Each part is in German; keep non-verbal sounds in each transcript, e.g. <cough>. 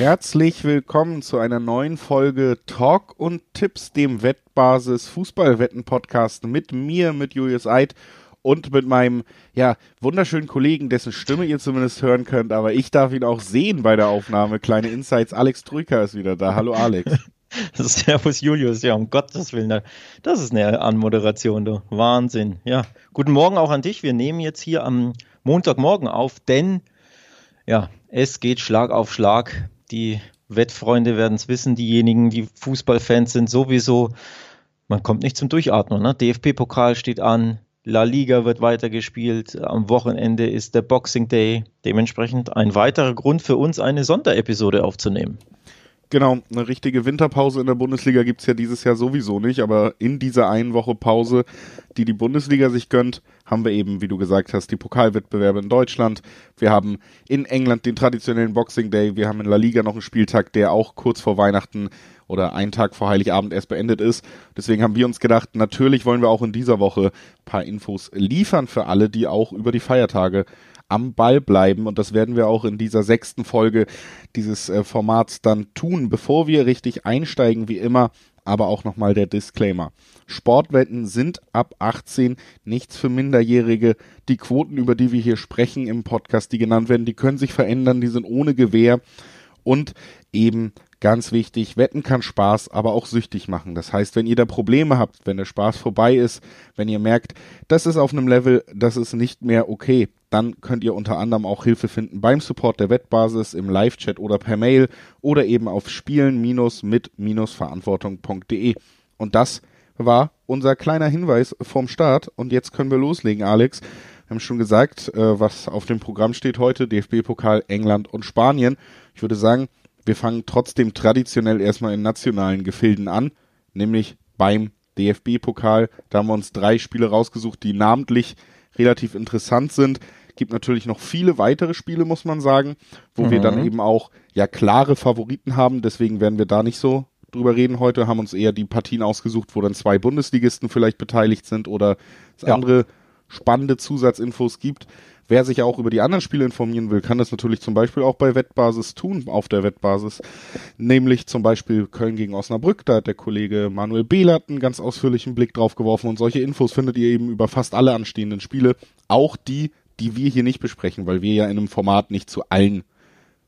Herzlich willkommen zu einer neuen Folge Talk und Tipps, dem Wettbasis Fußballwetten Podcast mit mir, mit Julius Eid und mit meinem ja wunderschönen Kollegen, dessen Stimme ihr zumindest hören könnt, aber ich darf ihn auch sehen bei der Aufnahme. Kleine Insights, Alex Trüker ist wieder da. Hallo Alex. <laughs> Servus Julius, ja um Gottes Willen, das ist eine Anmoderation, du Wahnsinn. Ja, guten Morgen auch an dich. Wir nehmen jetzt hier am Montagmorgen auf, denn ja, es geht Schlag auf Schlag. Die Wettfreunde werden es wissen, diejenigen, die Fußballfans sind sowieso. Man kommt nicht zum Durchatmen. Ne? DFB-Pokal steht an, La Liga wird weitergespielt. Am Wochenende ist der Boxing Day. Dementsprechend ein weiterer Grund für uns, eine Sonderepisode aufzunehmen. Genau, eine richtige Winterpause in der Bundesliga gibt's ja dieses Jahr sowieso nicht, aber in dieser einen Woche Pause, die die Bundesliga sich gönnt, haben wir eben, wie du gesagt hast, die Pokalwettbewerbe in Deutschland. Wir haben in England den traditionellen Boxing Day. Wir haben in La Liga noch einen Spieltag, der auch kurz vor Weihnachten oder einen Tag vor Heiligabend erst beendet ist. Deswegen haben wir uns gedacht, natürlich wollen wir auch in dieser Woche paar Infos liefern für alle, die auch über die Feiertage am Ball bleiben. Und das werden wir auch in dieser sechsten Folge dieses äh, Formats dann tun. Bevor wir richtig einsteigen, wie immer, aber auch nochmal der Disclaimer. Sportwetten sind ab 18 nichts für Minderjährige. Die Quoten, über die wir hier sprechen im Podcast, die genannt werden, die können sich verändern, die sind ohne Gewähr. Und eben Ganz wichtig, Wetten kann Spaß, aber auch süchtig machen. Das heißt, wenn ihr da Probleme habt, wenn der Spaß vorbei ist, wenn ihr merkt, das ist auf einem Level, das ist nicht mehr okay, dann könnt ihr unter anderem auch Hilfe finden beim Support der Wettbasis im Live-Chat oder per Mail oder eben auf spielen-mit-verantwortung.de. Und das war unser kleiner Hinweis vom Start. Und jetzt können wir loslegen, Alex. Wir haben schon gesagt, äh, was auf dem Programm steht heute, DFB-Pokal England und Spanien. Ich würde sagen, wir fangen trotzdem traditionell erstmal in nationalen Gefilden an, nämlich beim DFB-Pokal. Da haben wir uns drei Spiele rausgesucht, die namentlich relativ interessant sind. Gibt natürlich noch viele weitere Spiele, muss man sagen, wo mhm. wir dann mhm. eben auch ja klare Favoriten haben. Deswegen werden wir da nicht so drüber reden heute. Haben uns eher die Partien ausgesucht, wo dann zwei Bundesligisten vielleicht beteiligt sind oder es ja. andere spannende Zusatzinfos gibt. Wer sich auch über die anderen Spiele informieren will, kann das natürlich zum Beispiel auch bei Wettbasis tun, auf der Wettbasis. Nämlich zum Beispiel Köln gegen Osnabrück. Da hat der Kollege Manuel Behlert einen ganz ausführlichen Blick drauf geworfen und solche Infos findet ihr eben über fast alle anstehenden Spiele. Auch die, die wir hier nicht besprechen, weil wir ja in einem Format nicht zu allen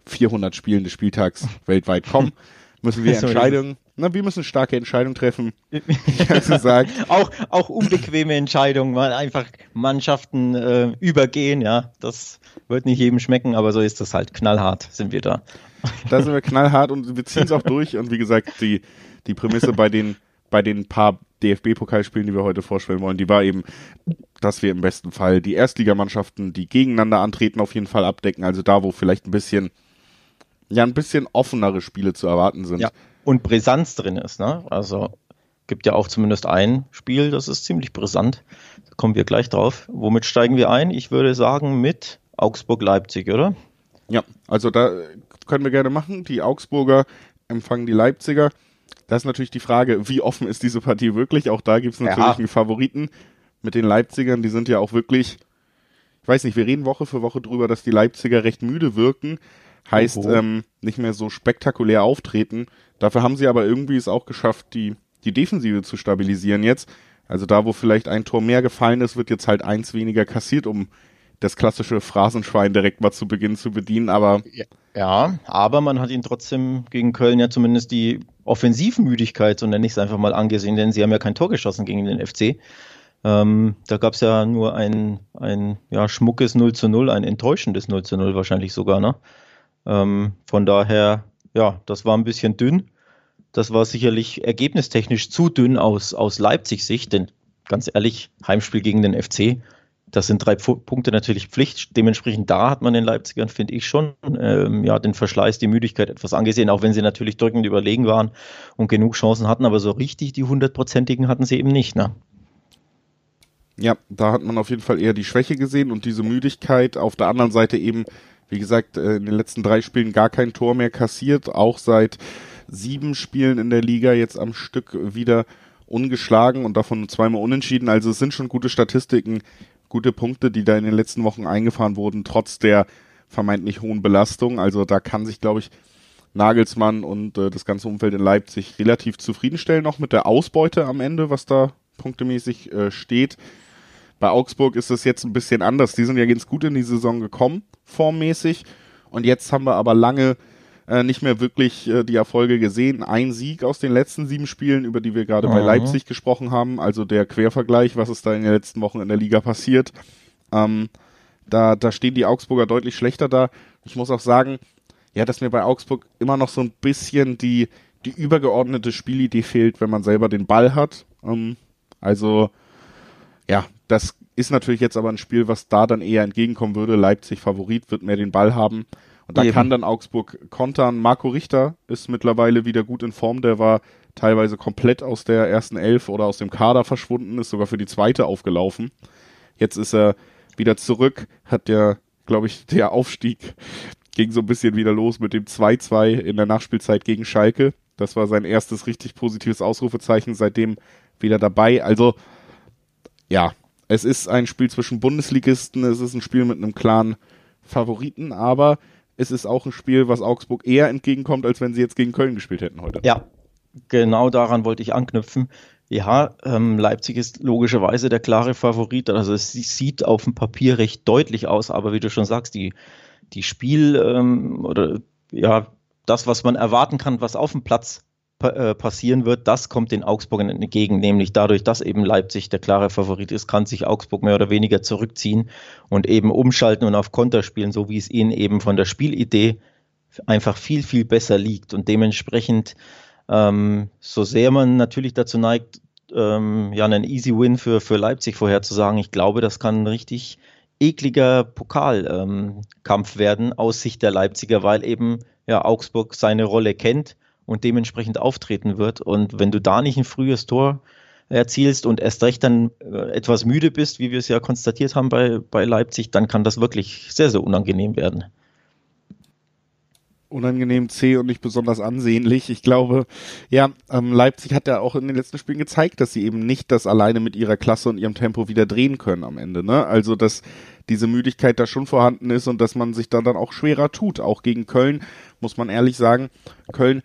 400 Spielen des Spieltags <laughs> weltweit kommen. Müssen wir Entscheidungen na, wir müssen starke Entscheidungen treffen. gesagt. <laughs> auch, auch unbequeme Entscheidungen, mal einfach Mannschaften äh, übergehen, ja. Das wird nicht jedem schmecken, aber so ist das halt. Knallhart sind wir da. Da sind wir <laughs> knallhart und wir ziehen es auch durch. Und wie gesagt, die, die Prämisse bei den, bei den paar DFB-Pokalspielen, die wir heute vorstellen wollen, die war eben, dass wir im besten Fall die Erstligamannschaften, die gegeneinander antreten, auf jeden Fall abdecken. Also da, wo vielleicht ein bisschen, ja, ein bisschen offenere Spiele zu erwarten sind. Ja und Brisanz drin ist. Ne? Also gibt ja auch zumindest ein Spiel, das ist ziemlich brisant. Da kommen wir gleich drauf. Womit steigen wir ein? Ich würde sagen mit Augsburg-Leipzig, oder? Ja, also da können wir gerne machen. Die Augsburger empfangen die Leipziger. Das ist natürlich die Frage, wie offen ist diese Partie wirklich? Auch da gibt es natürlich ja. einen Favoriten mit den Leipzigern. Die sind ja auch wirklich, ich weiß nicht, wir reden Woche für Woche drüber, dass die Leipziger recht müde wirken. Heißt, ähm, nicht mehr so spektakulär auftreten. Dafür haben sie aber irgendwie es auch geschafft, die, die Defensive zu stabilisieren jetzt. Also da, wo vielleicht ein Tor mehr gefallen ist, wird jetzt halt eins weniger kassiert, um das klassische Phrasenschwein direkt mal zu Beginn zu bedienen, aber. Ja, aber man hat ihn trotzdem gegen Köln ja zumindest die Offensivmüdigkeit, so nenne ich es einfach mal, angesehen, denn sie haben ja kein Tor geschossen gegen den FC. Ähm, da gab es ja nur ein, ein ja, schmuckes 0 zu 0, ein enttäuschendes 0 zu 0 wahrscheinlich sogar, ne? Ähm, von daher, ja, das war ein bisschen dünn. Das war sicherlich ergebnistechnisch zu dünn aus, aus Leipzigs Sicht, denn ganz ehrlich, Heimspiel gegen den FC, das sind drei Punkte natürlich Pflicht. Dementsprechend da hat man den Leipzigern, finde ich, schon ähm, ja, den Verschleiß, die Müdigkeit etwas angesehen, auch wenn sie natürlich drückend überlegen waren und genug Chancen hatten, aber so richtig die hundertprozentigen hatten sie eben nicht. Ne? Ja, da hat man auf jeden Fall eher die Schwäche gesehen und diese Müdigkeit. Auf der anderen Seite eben wie gesagt, äh, in den letzten drei Spielen gar kein Tor mehr kassiert, auch seit sieben Spielen in der Liga jetzt am Stück wieder ungeschlagen und davon zweimal unentschieden. Also es sind schon gute Statistiken, gute Punkte, die da in den letzten Wochen eingefahren wurden, trotz der vermeintlich hohen Belastung. Also da kann sich, glaube ich, Nagelsmann und äh, das ganze Umfeld in Leipzig relativ zufriedenstellen, noch mit der Ausbeute am Ende, was da punktemäßig äh, steht. Bei Augsburg ist es jetzt ein bisschen anders. Die sind ja ganz gut in die Saison gekommen, formmäßig. Und jetzt haben wir aber lange äh, nicht mehr wirklich äh, die Erfolge gesehen. Ein Sieg aus den letzten sieben Spielen, über die wir gerade mhm. bei Leipzig gesprochen haben. Also der Quervergleich, was ist da in den letzten Wochen in der Liga passiert. Ähm, da, da stehen die Augsburger deutlich schlechter da. Ich muss auch sagen, ja, dass mir bei Augsburg immer noch so ein bisschen die, die übergeordnete Spielidee fehlt, wenn man selber den Ball hat. Ähm, also, ja, das ist natürlich jetzt aber ein Spiel, was da dann eher entgegenkommen würde. Leipzig Favorit wird mehr den Ball haben. Da Eben. kann dann Augsburg kontern. Marco Richter ist mittlerweile wieder gut in Form. Der war teilweise komplett aus der ersten Elf oder aus dem Kader verschwunden, ist sogar für die zweite aufgelaufen. Jetzt ist er wieder zurück, hat der, glaube ich, der Aufstieg ging so ein bisschen wieder los mit dem 2-2 in der Nachspielzeit gegen Schalke. Das war sein erstes richtig positives Ausrufezeichen, seitdem wieder dabei. Also, ja, es ist ein Spiel zwischen Bundesligisten, es ist ein Spiel mit einem klaren Favoriten, aber es ist auch ein Spiel, was Augsburg eher entgegenkommt, als wenn sie jetzt gegen Köln gespielt hätten heute. Ja, genau daran wollte ich anknüpfen. Ja, ähm, Leipzig ist logischerweise der klare Favorit. Also es sieht auf dem Papier recht deutlich aus, aber wie du schon sagst, die, die Spiel ähm, oder ja, das, was man erwarten kann, was auf dem Platz passieren wird, das kommt den Augsburgern entgegen, nämlich dadurch, dass eben Leipzig der klare Favorit ist, kann sich Augsburg mehr oder weniger zurückziehen und eben umschalten und auf Konter spielen, so wie es ihnen eben von der Spielidee einfach viel, viel besser liegt. Und dementsprechend ähm, so sehr man natürlich dazu neigt, ähm, ja, einen Easy Win für, für Leipzig vorherzusagen, ich glaube, das kann ein richtig ekliger Pokalkampf ähm, werden aus Sicht der Leipziger, weil eben ja, Augsburg seine Rolle kennt und dementsprechend auftreten wird. Und wenn du da nicht ein frühes Tor erzielst und erst recht dann äh, etwas müde bist, wie wir es ja konstatiert haben bei, bei Leipzig, dann kann das wirklich sehr, sehr unangenehm werden unangenehm zäh und nicht besonders ansehnlich. Ich glaube, ja, ähm, Leipzig hat ja auch in den letzten Spielen gezeigt, dass sie eben nicht das alleine mit ihrer Klasse und ihrem Tempo wieder drehen können am Ende. Ne? Also, dass diese Müdigkeit da schon vorhanden ist und dass man sich da dann auch schwerer tut. Auch gegen Köln, muss man ehrlich sagen. Köln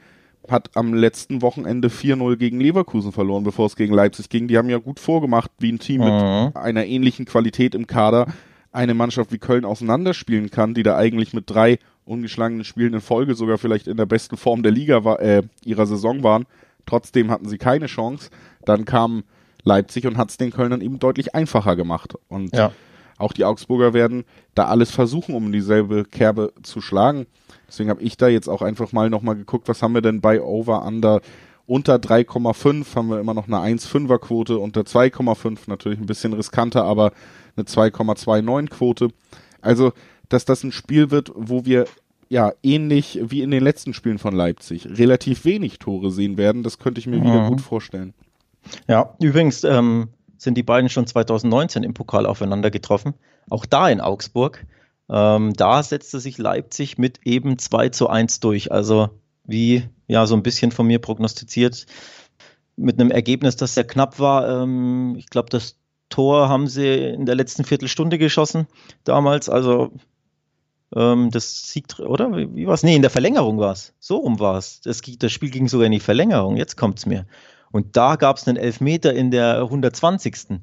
hat am letzten Wochenende 4-0 gegen Leverkusen verloren, bevor es gegen Leipzig ging. Die haben ja gut vorgemacht, wie ein Team mhm. mit einer ähnlichen Qualität im Kader eine Mannschaft wie Köln auseinanderspielen kann, die da eigentlich mit drei ungeschlagenen Spielen in Folge sogar vielleicht in der besten Form der Liga war, äh, ihrer Saison waren. Trotzdem hatten sie keine Chance. Dann kam Leipzig und hat es den Kölnern eben deutlich einfacher gemacht. Und ja. auch die Augsburger werden da alles versuchen, um dieselbe Kerbe zu schlagen. Deswegen habe ich da jetzt auch einfach mal nochmal geguckt, was haben wir denn bei Over Under unter 3,5 haben wir immer noch eine 1,5er Quote, unter 2,5 natürlich ein bisschen riskanter, aber eine 2,29 Quote. Also dass das ein Spiel wird, wo wir ja ähnlich wie in den letzten Spielen von Leipzig relativ wenig Tore sehen werden. Das könnte ich mir mhm. wieder gut vorstellen. Ja, übrigens ähm, sind die beiden schon 2019 im Pokal aufeinander getroffen. Auch da in Augsburg. Ähm, da setzte sich Leipzig mit eben 2 zu 1 durch. Also wie ja so ein bisschen von mir prognostiziert mit einem Ergebnis, das sehr knapp war. Ähm, ich glaube, das Tor haben sie in der letzten Viertelstunde geschossen damals. Also ähm, das Sieg, oder? Wie, wie war es? Nee, in der Verlängerung war es. So rum war es. Das, das Spiel ging sogar in die Verlängerung. Jetzt kommt es mir. Und da gab es einen Elfmeter in der 120.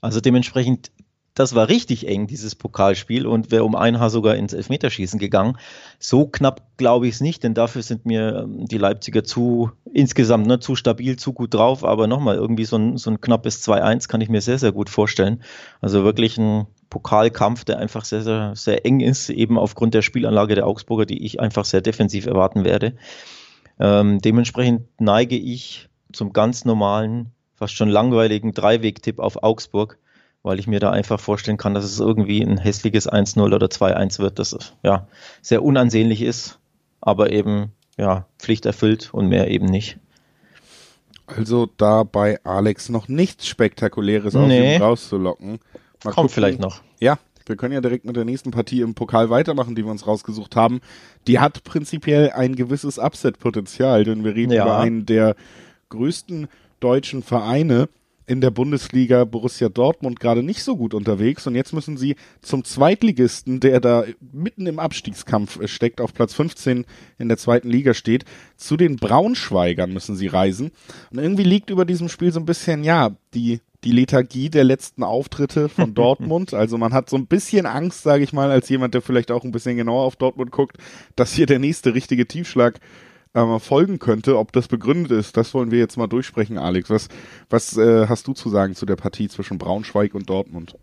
Also dementsprechend das war richtig eng, dieses Pokalspiel, und wäre um ein Haar sogar ins Elfmeterschießen gegangen. So knapp glaube ich es nicht, denn dafür sind mir ähm, die Leipziger zu insgesamt ne, zu stabil, zu gut drauf. Aber nochmal, irgendwie so ein, so ein knappes 2-1 kann ich mir sehr, sehr gut vorstellen. Also wirklich ein Pokalkampf, der einfach sehr, sehr, sehr eng ist, eben aufgrund der Spielanlage der Augsburger, die ich einfach sehr defensiv erwarten werde. Ähm, dementsprechend neige ich zum ganz normalen, fast schon langweiligen Dreiweg-Tipp auf Augsburg weil ich mir da einfach vorstellen kann, dass es irgendwie ein hässliches 1-0 oder 2-1 wird, das ja sehr unansehnlich ist, aber eben ja Pflicht erfüllt und mehr eben nicht. Also da bei Alex noch nichts Spektakuläres nee. aus ihm rauszulocken. Mal Kommt gucken. vielleicht noch. Ja, wir können ja direkt mit der nächsten Partie im Pokal weitermachen, die wir uns rausgesucht haben. Die hat prinzipiell ein gewisses Upset-Potenzial, denn wir reden ja. über einen der größten deutschen Vereine in der Bundesliga Borussia Dortmund gerade nicht so gut unterwegs und jetzt müssen sie zum Zweitligisten, der da mitten im Abstiegskampf äh, steckt, auf Platz 15 in der zweiten Liga steht, zu den Braunschweigern müssen sie reisen. Und irgendwie liegt über diesem Spiel so ein bisschen, ja, die die Lethargie der letzten Auftritte von <laughs> Dortmund. Also man hat so ein bisschen Angst, sage ich mal, als jemand, der vielleicht auch ein bisschen genauer auf Dortmund guckt, dass hier der nächste richtige Tiefschlag äh, folgen könnte. Ob das begründet ist, das wollen wir jetzt mal durchsprechen, Alex. Was, was äh, hast du zu sagen zu der Partie zwischen Braunschweig und Dortmund?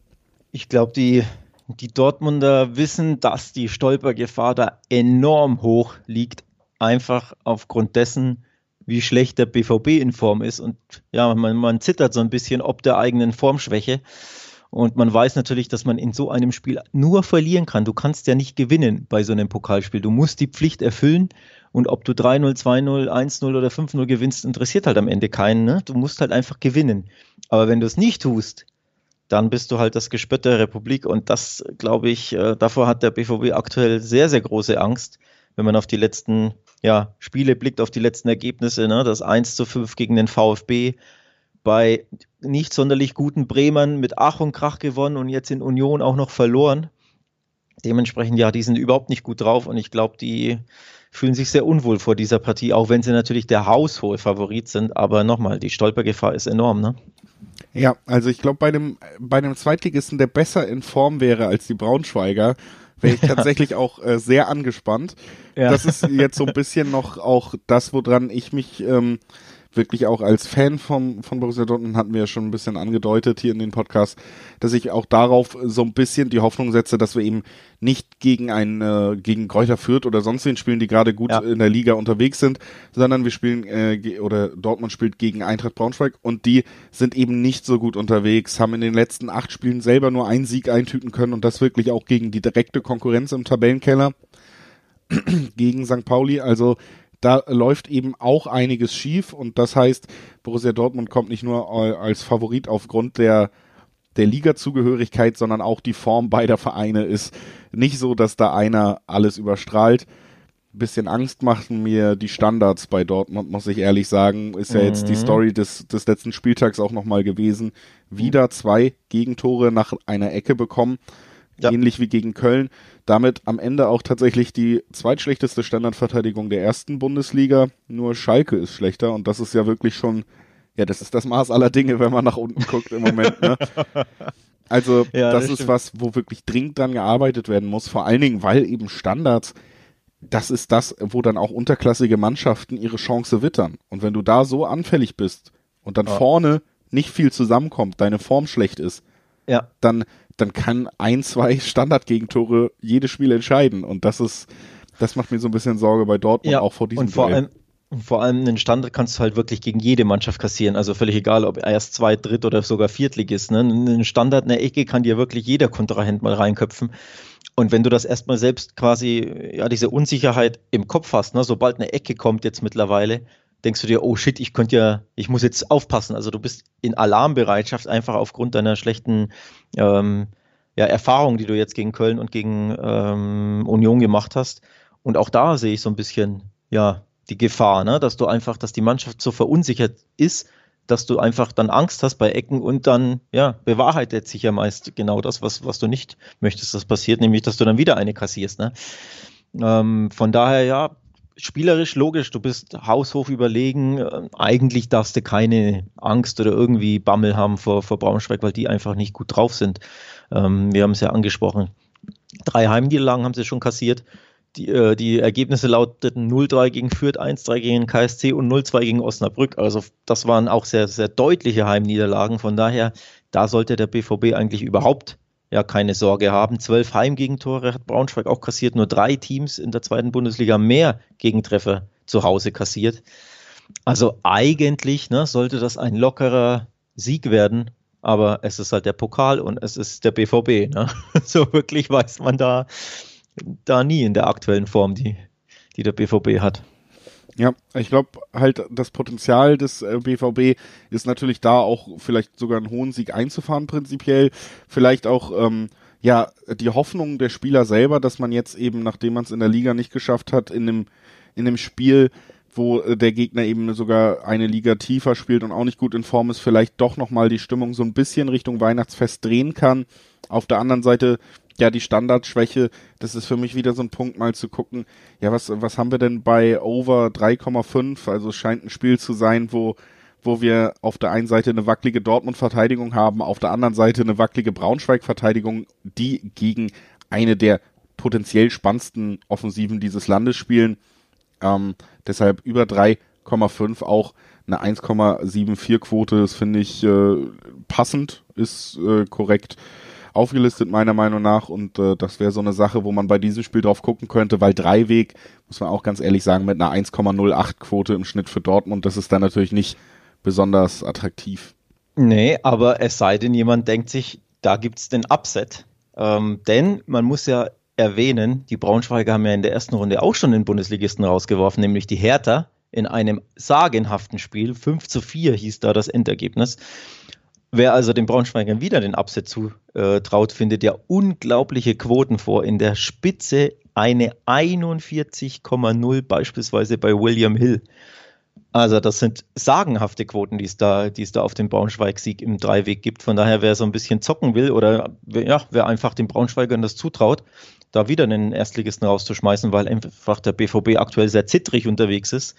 Ich glaube, die, die Dortmunder wissen, dass die Stolpergefahr da enorm hoch liegt. Einfach aufgrund dessen, wie schlecht der BVB in Form ist. Und ja, man, man zittert so ein bisschen ob der eigenen Formschwäche. Und man weiß natürlich, dass man in so einem Spiel nur verlieren kann. Du kannst ja nicht gewinnen bei so einem Pokalspiel. Du musst die Pflicht erfüllen. Und ob du 3-0, 2-0, 1-0 oder 5-0 gewinnst, interessiert halt am Ende keinen. Ne? Du musst halt einfach gewinnen. Aber wenn du es nicht tust, dann bist du halt das Gespött der Republik. Und das, glaube ich, äh, davor hat der BVB aktuell sehr, sehr große Angst, wenn man auf die letzten ja, Spiele blickt, auf die letzten Ergebnisse. Ne? Das 1 zu 5 gegen den VfB, bei nicht sonderlich guten Bremern mit Ach und Krach gewonnen und jetzt in Union auch noch verloren. Dementsprechend, ja, die sind überhaupt nicht gut drauf und ich glaube, die fühlen sich sehr unwohl vor dieser Partie, auch wenn sie natürlich der haushohe Favorit sind. Aber nochmal, die Stolpergefahr ist enorm, ne? Ja, also ich glaube, bei einem, bei einem Zweitligisten, der besser in Form wäre als die Braunschweiger, wäre ich <laughs> tatsächlich auch äh, sehr angespannt. Ja. Das ist jetzt so ein bisschen noch auch das, woran ich mich ähm, wirklich auch als Fan vom, von Borussia Dortmund hatten wir ja schon ein bisschen angedeutet hier in den Podcast, dass ich auch darauf so ein bisschen die Hoffnung setze, dass wir eben nicht gegen ein, äh, gegen Kräuter Fürth oder sonst wen spielen, die gerade gut ja. in der Liga unterwegs sind, sondern wir spielen, äh, oder Dortmund spielt gegen Eintracht Braunschweig und die sind eben nicht so gut unterwegs, haben in den letzten acht Spielen selber nur einen Sieg eintüten können und das wirklich auch gegen die direkte Konkurrenz im Tabellenkeller <clears throat> gegen St. Pauli, also da läuft eben auch einiges schief und das heißt, Borussia Dortmund kommt nicht nur als Favorit aufgrund der der Liga-Zugehörigkeit, sondern auch die Form beider Vereine ist nicht so, dass da einer alles überstrahlt. Bisschen Angst machten mir die Standards bei Dortmund, muss ich ehrlich sagen. Ist ja jetzt die mhm. Story des, des letzten Spieltags auch nochmal gewesen. Wieder zwei Gegentore nach einer Ecke bekommen ja. ähnlich wie gegen Köln. Damit am Ende auch tatsächlich die zweitschlechteste Standardverteidigung der ersten Bundesliga. Nur Schalke ist schlechter und das ist ja wirklich schon, ja, das ist das Maß aller Dinge, wenn man nach unten guckt im Moment. Ne? <laughs> Also ja, das, das ist was, wo wirklich dringend dran gearbeitet werden muss. Vor allen Dingen, weil eben Standards, das ist das, wo dann auch unterklassige Mannschaften ihre Chance wittern. Und wenn du da so anfällig bist und dann ja. vorne nicht viel zusammenkommt, deine Form schlecht ist, ja. dann dann kann ein, zwei <laughs> Standardgegentore jedes Spiel entscheiden. Und das ist, das macht mir so ein bisschen Sorge bei Dortmund ja, auch vor diesem und vor Duell. Allem, vor allem einen Standard kannst du halt wirklich gegen jede Mannschaft kassieren. Also völlig egal, ob erst zwei, dritt oder sogar viertligist. Ne? Einen Standard, eine Ecke kann dir wirklich jeder Kontrahent mal reinköpfen. Und wenn du das erstmal selbst quasi, ja, diese Unsicherheit im Kopf hast, ne, sobald eine Ecke kommt jetzt mittlerweile, denkst du dir, oh shit, ich könnte ja, ich muss jetzt aufpassen. Also du bist in Alarmbereitschaft einfach aufgrund deiner schlechten ähm, ja, Erfahrung, die du jetzt gegen Köln und gegen ähm, Union gemacht hast. Und auch da sehe ich so ein bisschen, ja, die Gefahr, ne? dass du einfach, dass die Mannschaft so verunsichert ist, dass du einfach dann Angst hast bei Ecken und dann, ja, bewahrheitet sich ja meist genau das, was, was du nicht möchtest, das passiert, nämlich, dass du dann wieder eine kassierst. Ne? Ähm, von daher, ja, spielerisch logisch, du bist haushoch überlegen. Äh, eigentlich darfst du keine Angst oder irgendwie Bammel haben vor, vor Braunschweig, weil die einfach nicht gut drauf sind. Ähm, wir haben es ja angesprochen. Drei Heimniederlagen haben sie schon kassiert. Die, äh, die Ergebnisse lauteten 0-3 gegen Fürth, 1-3 gegen KSC und 0-2 gegen Osnabrück. Also das waren auch sehr, sehr deutliche Heimniederlagen. Von daher, da sollte der BVB eigentlich überhaupt ja keine Sorge haben. Zwölf Heimgegentore hat Braunschweig auch kassiert, nur drei Teams in der zweiten Bundesliga mehr Gegentreffer zu Hause kassiert. Also eigentlich ne, sollte das ein lockerer Sieg werden, aber es ist halt der Pokal und es ist der BVB. Ne? <laughs> So wirklich weiß man da, da nie in der aktuellen Form, die, die der BVB hat. Ja, ich glaube halt, das Potenzial des äh, BVB ist natürlich da auch vielleicht sogar einen hohen Sieg einzufahren prinzipiell. Vielleicht auch, ähm, ja, die Hoffnung der Spieler selber, dass man jetzt eben, nachdem man es in der Liga nicht geschafft hat, in dem, in dem Spiel wo äh, der Gegner eben sogar eine Liga tiefer spielt und auch nicht gut in Form ist, vielleicht doch nochmal die Stimmung so ein bisschen Richtung Weihnachtsfest drehen kann. Auf der anderen Seite, ja, die Standardschwäche, das ist für mich wieder so ein Punkt, mal zu gucken, ja, was, was haben wir denn bei Over 3,5? Also es scheint ein Spiel zu sein, wo wo wir auf der einen Seite eine wackelige Dortmund-Verteidigung haben, auf der anderen Seite eine wackelige Braunschweig-Verteidigung, die gegen eine der potenziell spannendsten Offensiven dieses Landes spielen. Ähm, deshalb über 3,5 auch eine 1,74 Quote, das finde ich äh, passend, ist äh, korrekt aufgelistet meiner Meinung nach und äh, das wäre so eine Sache, wo man bei diesem Spiel drauf gucken könnte, weil Dreiweg, muss man auch ganz ehrlich sagen, mit einer 1,08 Quote im Schnitt für Dortmund, das ist dann natürlich nicht besonders attraktiv. Nee, aber es sei denn, jemand denkt sich, da gibt es den Upset. Ähm, denn man muss ja erwähnen, die Braunschweiger haben ja in der ersten Runde auch schon den Bundesligisten rausgeworfen, nämlich die Hertha in einem sagenhaften Spiel. 5 zu 4 hieß da das Endergebnis. Wer also den Braunschweigern wieder den Upset zutraut, findet ja unglaubliche Quoten vor. In der Spitze eine 41,0 beispielsweise bei William Hill. Also das sind sagenhafte Quoten, die es da, die es da auf den Braunschweig-Sieg im Dreiweg gibt. Von daher, wer so ein bisschen zocken will oder ja, wer einfach den Braunschweigern das zutraut, da wieder einen Erstligisten rauszuschmeißen, weil einfach der BVB aktuell sehr zittrig unterwegs ist,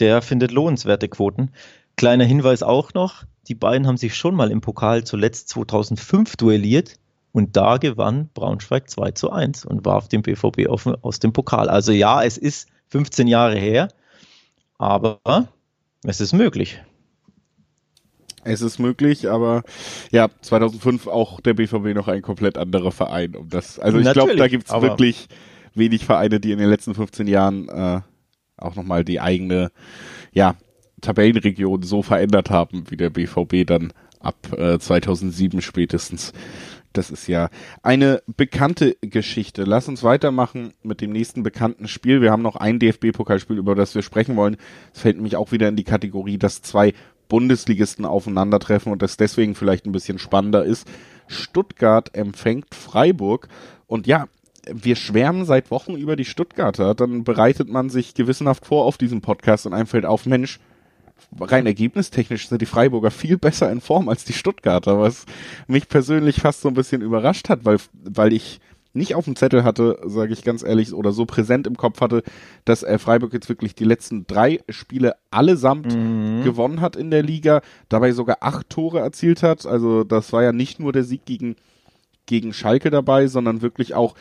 der findet lohnenswerte Quoten. Kleiner Hinweis auch noch, die beiden haben sich schon mal im Pokal zuletzt 2005 duelliert und da gewann Braunschweig 2 zu 1 und warf den BVB aus dem Pokal. Also ja, es ist 15 Jahre her, aber es ist möglich. Es ist möglich, aber ja, 2005 auch der BVB noch ein komplett anderer Verein. Um das, also ich glaube, da gibt's wirklich wenig Vereine, die in den letzten 15 Jahren äh, auch nochmal die eigene ja, Tabellenregion so verändert haben, wie der BVB dann ab äh, 2007 spätestens. Das ist ja eine bekannte Geschichte. Lass uns weitermachen mit dem nächsten bekannten Spiel. Wir haben noch ein DFB-Pokalspiel, über das wir sprechen wollen. Es fällt nämlich auch wieder in die Kategorie, dass zwei Bundesligisten aufeinandertreffen und das deswegen vielleicht ein bisschen spannender ist. Stuttgart empfängt Freiburg und ja, wir schwärmen seit Wochen über die Stuttgarter, dann bereitet man sich gewissenhaft vor auf diesen Podcast und einem fällt auf, Mensch, rein ergebnistechnisch sind die Freiburger viel besser in Form als die Stuttgarter, was mich persönlich fast so ein bisschen überrascht hat, weil, weil ich nicht auf dem Zettel hatte, sage ich ganz ehrlich, oder so präsent im Kopf hatte, dass äh, Freiburg jetzt wirklich die letzten drei Spiele allesamt mhm. gewonnen hat in der Liga, dabei sogar acht Tore erzielt hat. Also das war ja nicht nur der Sieg gegen, gegen Schalke dabei, sondern wirklich auch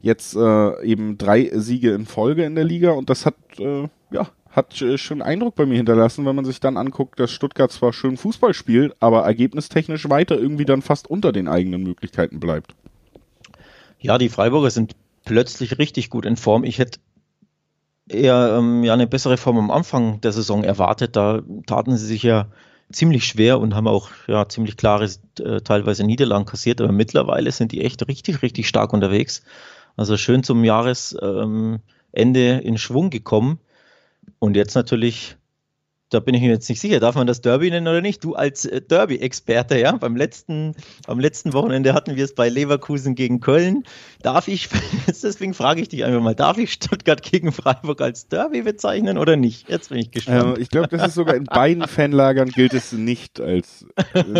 jetzt äh, eben drei Siege in Folge in der Liga und das hat äh, ja hat äh, schon Eindruck bei mir hinterlassen, wenn man sich dann anguckt, dass Stuttgart zwar schön Fußball spielt, aber ergebnistechnisch weiter irgendwie dann fast unter den eigenen Möglichkeiten bleibt. Ja, die Freiburger sind plötzlich richtig gut in Form. Ich hätte eher ähm, ja, eine bessere Form am Anfang der Saison erwartet. Da taten sie sich ja ziemlich schwer und haben auch ja, ziemlich klare, äh, teilweise Niederlagen kassiert. Aber mittlerweile sind die echt richtig, richtig stark unterwegs. Also schön zum Jahresende ähm, in Schwung gekommen. Und jetzt natürlich, da bin ich mir jetzt nicht sicher, darf man das Derby nennen oder nicht? Du als äh, Derby-Experte, ja, beim letzten, am letzten Wochenende hatten wir es bei Leverkusen gegen Köln. Darf ich, <laughs> deswegen frage ich dich einfach mal, darf ich Stuttgart gegen Freiburg als Derby bezeichnen oder nicht? Jetzt bin ich gespannt. Ähm, ich glaube, das ist sogar in beiden <laughs> Fanlagern gilt es nicht als,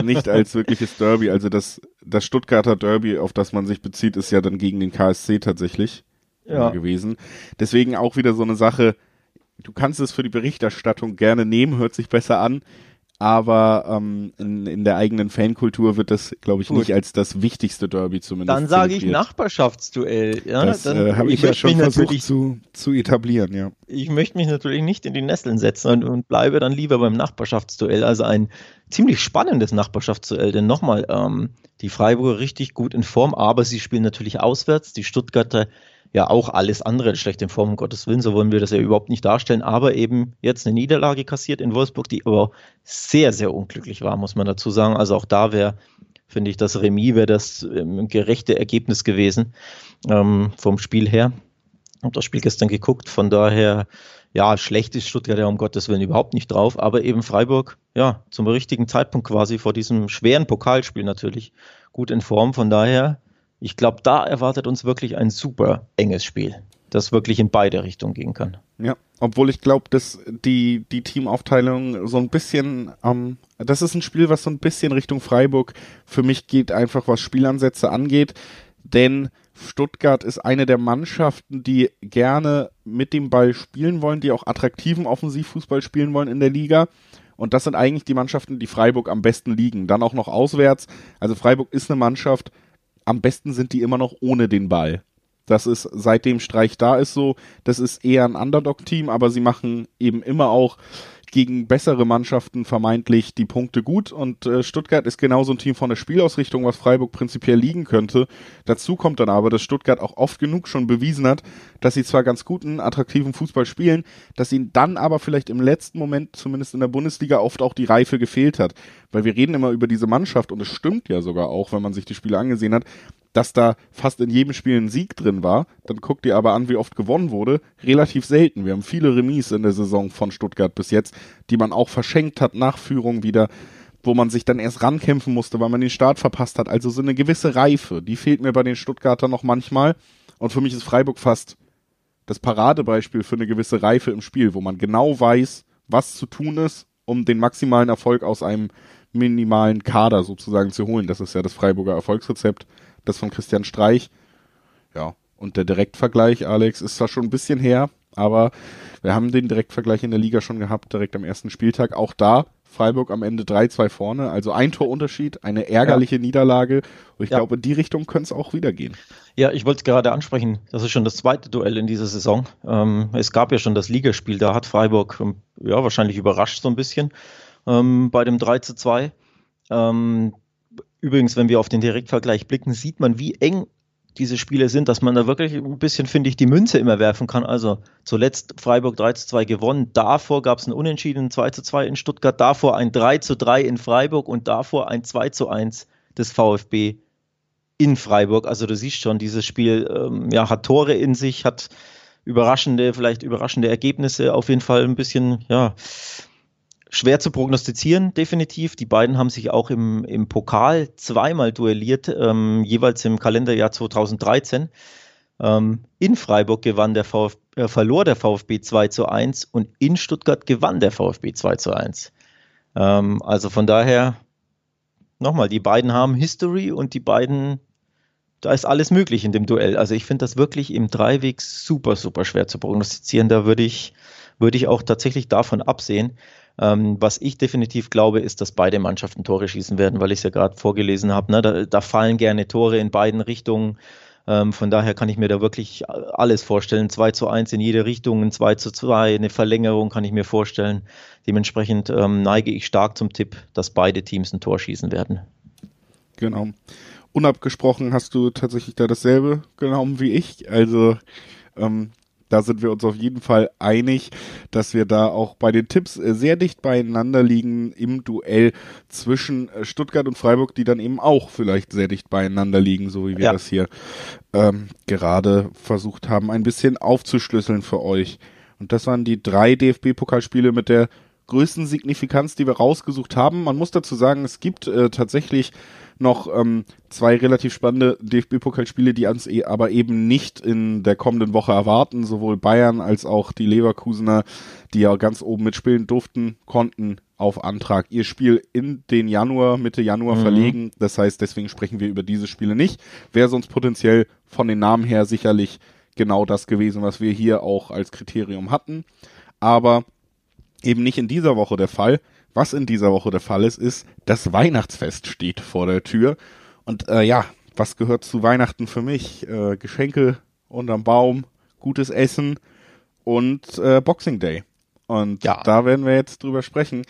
nicht als wirkliches Derby. Also das, das Stuttgarter Derby, auf das man sich bezieht, ist ja dann gegen den KSC tatsächlich ja. gewesen. Deswegen auch wieder so eine Sache, du kannst es für die Berichterstattung gerne nehmen, hört sich besser an, aber ähm, in, in der eigenen Fankultur wird das, glaube ich, Gut. nicht als das wichtigste Derby zumindest. Dann sage ich Nachbarschaftsduell. Ja, das äh, habe ich, ich ja schon versucht zu, zu etablieren, ja. Ich möchte mich natürlich nicht in die Nesseln setzen und, und bleibe dann lieber beim Nachbarschaftsduell. Also ein ziemlich spannendes Nachbarschaftsduell, denn nochmal, ähm, die Freiburger richtig gut in Form, aber sie spielen natürlich auswärts. Die Stuttgarter ja auch alles andere schlecht in Form, um Gottes Willen, so wollen wir das ja überhaupt nicht darstellen, aber eben jetzt eine Niederlage kassiert in Wolfsburg, die aber sehr, sehr unglücklich war, muss man dazu sagen. Also auch da wäre, finde ich, das Remis wäre das ähm, gerechte Ergebnis gewesen ähm, vom Spiel her. Ich habe das Spiel gestern geguckt, von daher, ja, schlecht ist Stuttgart ja um Gottes Willen überhaupt nicht drauf, aber eben Freiburg, ja, zum richtigen Zeitpunkt quasi vor diesem schweren Pokalspiel natürlich gut in Form, von daher ich glaube, da erwartet uns wirklich ein super enges Spiel. das wirklich in beide Richtungen gehen kann. Ja, obwohl ich glaube, dass die, die Teamaufteilung so ein bisschen, ähm, das ist ein Spiel, was so ein bisschen Richtung Freiburg für mich geht, einfach was Spielansätze angeht. Denn Stuttgart ist eine der Mannschaften, die gerne mit dem Ball spielen wollen, die auch attraktiven Offensivfußball spielen wollen in der Liga. Und das sind eigentlich die Mannschaften, die Freiburg am besten liegen. Dann auch noch auswärts. Also Freiburg ist eine Mannschaft, am besten sind die immer noch ohne den Ball. Das ist seitdem Streich da ist so, das ist eher ein Underdog-Team, aber sie machen eben immer auch gegen bessere Mannschaften vermeintlich die Punkte gut und äh, Stuttgart ist genauso ein Team von der Spielausrichtung, was Freiburg prinzipiell liegen könnte. Dazu kommt dann aber, dass Stuttgart auch oft genug schon bewiesen hat, dass sie zwar ganz guten, attraktiven Fußball spielen, dass ihnen dann aber vielleicht im letzten Moment, zumindest in der Bundesliga, oft auch die Reife gefehlt hat. Weil wir reden immer über diese Mannschaft und es stimmt ja sogar auch, wenn man sich die Spiele angesehen hat, dass da fast in jedem Spiel ein Sieg drin war. Dann guckt ihr aber an, wie oft gewonnen wurde. Relativ selten. Wir haben viele Remis in der Saison von Stuttgart bis jetzt, die man auch verschenkt hat nach Führung wieder, wo man sich dann erst rankämpfen musste, weil man den Start verpasst hat. Also so eine gewisse Reife, die fehlt mir bei den Stuttgartern noch manchmal. Und für mich ist Freiburg fast das Paradebeispiel für eine gewisse Reife im Spiel, wo man genau weiß, was zu tun ist, um den maximalen Erfolg aus einem minimalen Kader sozusagen zu holen. Das ist ja das Freiburger Erfolgsrezept das von Christian Streich. Ja, und der Direktvergleich, Alex, ist zwar schon ein bisschen her, aber wir haben den Direktvergleich in der Liga schon gehabt, direkt am ersten Spieltag. Auch da Freiburg am Ende 3-2 vorne, also ein Torunterschied, eine ärgerliche ja. Niederlage. Und ich ja. glaube, in die Richtung könnte es auch wieder gehen. Ja, ich wollte es gerade ansprechen. Das ist schon das zweite Duell in dieser Saison. Ähm, es gab ja schon das Ligaspiel, da hat Freiburg ähm, ja wahrscheinlich überrascht so ein bisschen ähm, bei dem 3 2. Ähm, Übrigens, wenn wir auf den Direktvergleich blicken, sieht man, wie eng diese Spiele sind, dass man da wirklich ein bisschen, finde ich, die Münze immer werfen kann. Also zuletzt Freiburg 3 zu 2 gewonnen, davor gab es ein Unentschieden 2 zu 2 in Stuttgart, davor ein 3 zu 3 in Freiburg und davor ein 2 zu 1 des VfB in Freiburg. Also du siehst schon, dieses Spiel ähm, ja, hat Tore in sich, hat überraschende, vielleicht überraschende Ergebnisse, auf jeden Fall ein bisschen, ja, schwer zu prognostizieren, definitiv. Die beiden haben sich auch im, im Pokal zweimal duelliert, ähm, jeweils im Kalenderjahr 2013. Ähm, in Freiburg gewann der VfB, äh, verlor der VfB 2 zu 1 und in Stuttgart gewann der VfB 2 zu 1. Ähm, also von daher, nochmal, die beiden haben History und die beiden, da ist alles möglich in dem Duell. Also ich finde das wirklich im Dreiweg super, super schwer zu prognostizieren. Da würde ich, würde ich auch tatsächlich davon absehen. Ähm, was ich definitiv glaube, ist, dass beide Mannschaften Tore schießen werden, weil ich es ja gerade vorgelesen habe. Ne? Da, da, fallen gerne Tore in beiden Richtungen. Ähm, von daher kann ich mir da wirklich alles vorstellen. 2 zu 1 in jede Richtung, ein 2 zu 2, eine Verlängerung kann ich mir vorstellen. Dementsprechend ähm, neige ich stark zum Tipp, dass beide Teams ein Tor schießen werden. Genau. Unabgesprochen hast du tatsächlich da dasselbe genommen wie ich. Also ähm, da sind wir uns auf jeden Fall einig, dass wir da auch bei den Tipps äh, sehr dicht beieinander liegen im Duell zwischen äh, Stuttgart und Freiburg, die dann eben auch vielleicht sehr dicht beieinander liegen, so wie wir ja. das hier ähm, gerade versucht haben, ein bisschen aufzuschlüsseln für euch. Und das waren die drei DFB-Pokalspiele mit der größten Signifikanz, die wir rausgesucht haben. Man muss dazu sagen, es gibt äh, tatsächlich noch ähm, zwei relativ spannende DFB-Pokalspiele, die uns eh, aber eben nicht in der kommenden Woche erwarten. Sowohl Bayern als auch die Leverkusener, die ja ganz oben mitspielen durften, konnten auf Antrag ihr Spiel in den Januar, Mitte Januar mhm. verlegen. Das heißt, deswegen sprechen wir über diese Spiele nicht. Wäre sonst potenziell von den Namen her sicherlich genau das gewesen, was wir hier auch als Kriterium hatten. Aber eben nicht in dieser Woche der Fall. Was in dieser Woche der Fall ist, ist, das Weihnachtsfest steht vor der Tür. Und äh, ja, was gehört zu Weihnachten für mich? Äh, Geschenke unterm Baum, gutes Essen und äh, Boxing Day. Und ja. da werden wir jetzt drüber sprechen.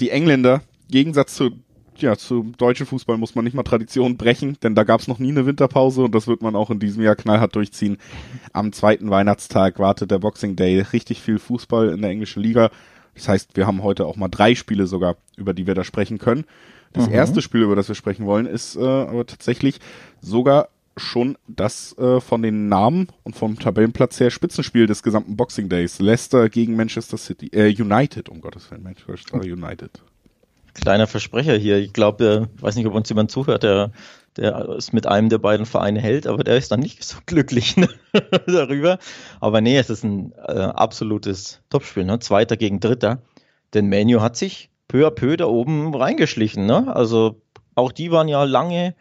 Die Engländer, Gegensatz zu ja, zum deutschen Fußball muss man nicht mal Tradition brechen, denn da gab es noch nie eine Winterpause und das wird man auch in diesem Jahr knallhart durchziehen. Am zweiten Weihnachtstag wartet der Boxing Day. Richtig viel Fußball in der englischen Liga. Das heißt, wir haben heute auch mal drei Spiele sogar, über die wir da sprechen können. Das mhm. erste Spiel, über das wir sprechen wollen, ist äh, aber tatsächlich sogar schon das äh, von den Namen und vom Tabellenplatz her Spitzenspiel des gesamten Boxing Days. Leicester gegen Manchester City, äh, United, um Gottes Willen, Manchester United. Kleiner Versprecher hier. Ich glaube, äh, weiß nicht, ob uns jemand zuhört, der der es mit einem der beiden Vereine hält, aber der ist dann nicht so <laughs> glücklich ne, <laughs> darüber. Aber nee, es ist ein äh, absolutes Topspiel, ne? Zweiter gegen Dritter. Denn Menu hat sich peu à peu da oben reingeschlichen. Ne? Also auch die waren ja lange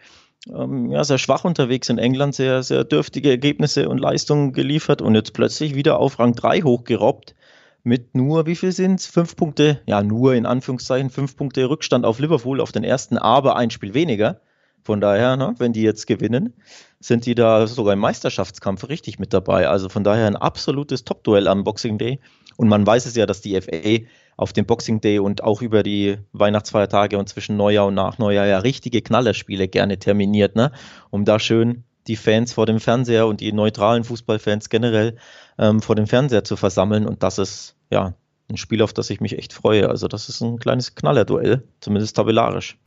ähm, ja, sehr schwach unterwegs in England, sehr, sehr dürftige Ergebnisse und Leistungen geliefert und jetzt plötzlich wieder auf Rang 3 hochgerobbt mit nur, wie viel sind es? Fünf Punkte, ja, nur in Anführungszeichen, fünf Punkte Rückstand auf Liverpool auf den ersten, aber ein Spiel weniger. Von daher, ne, wenn die jetzt gewinnen, sind die da sogar im Meisterschaftskampf richtig mit dabei. Also von daher ein absolutes Top-Duell am Boxing Day. Und man weiß es ja, dass die FA auf dem Boxing Day und auch über die Weihnachtsfeiertage und zwischen Neujahr und Nachneujahr ja richtige Knallerspiele gerne terminiert, ne? um da schön die Fans vor dem Fernseher und die neutralen Fußballfans generell ähm, vor dem Fernseher zu versammeln. Und das ist ja ein Spiel, auf das ich mich echt freue. Also das ist ein kleines Knallerduell, zumindest tabellarisch.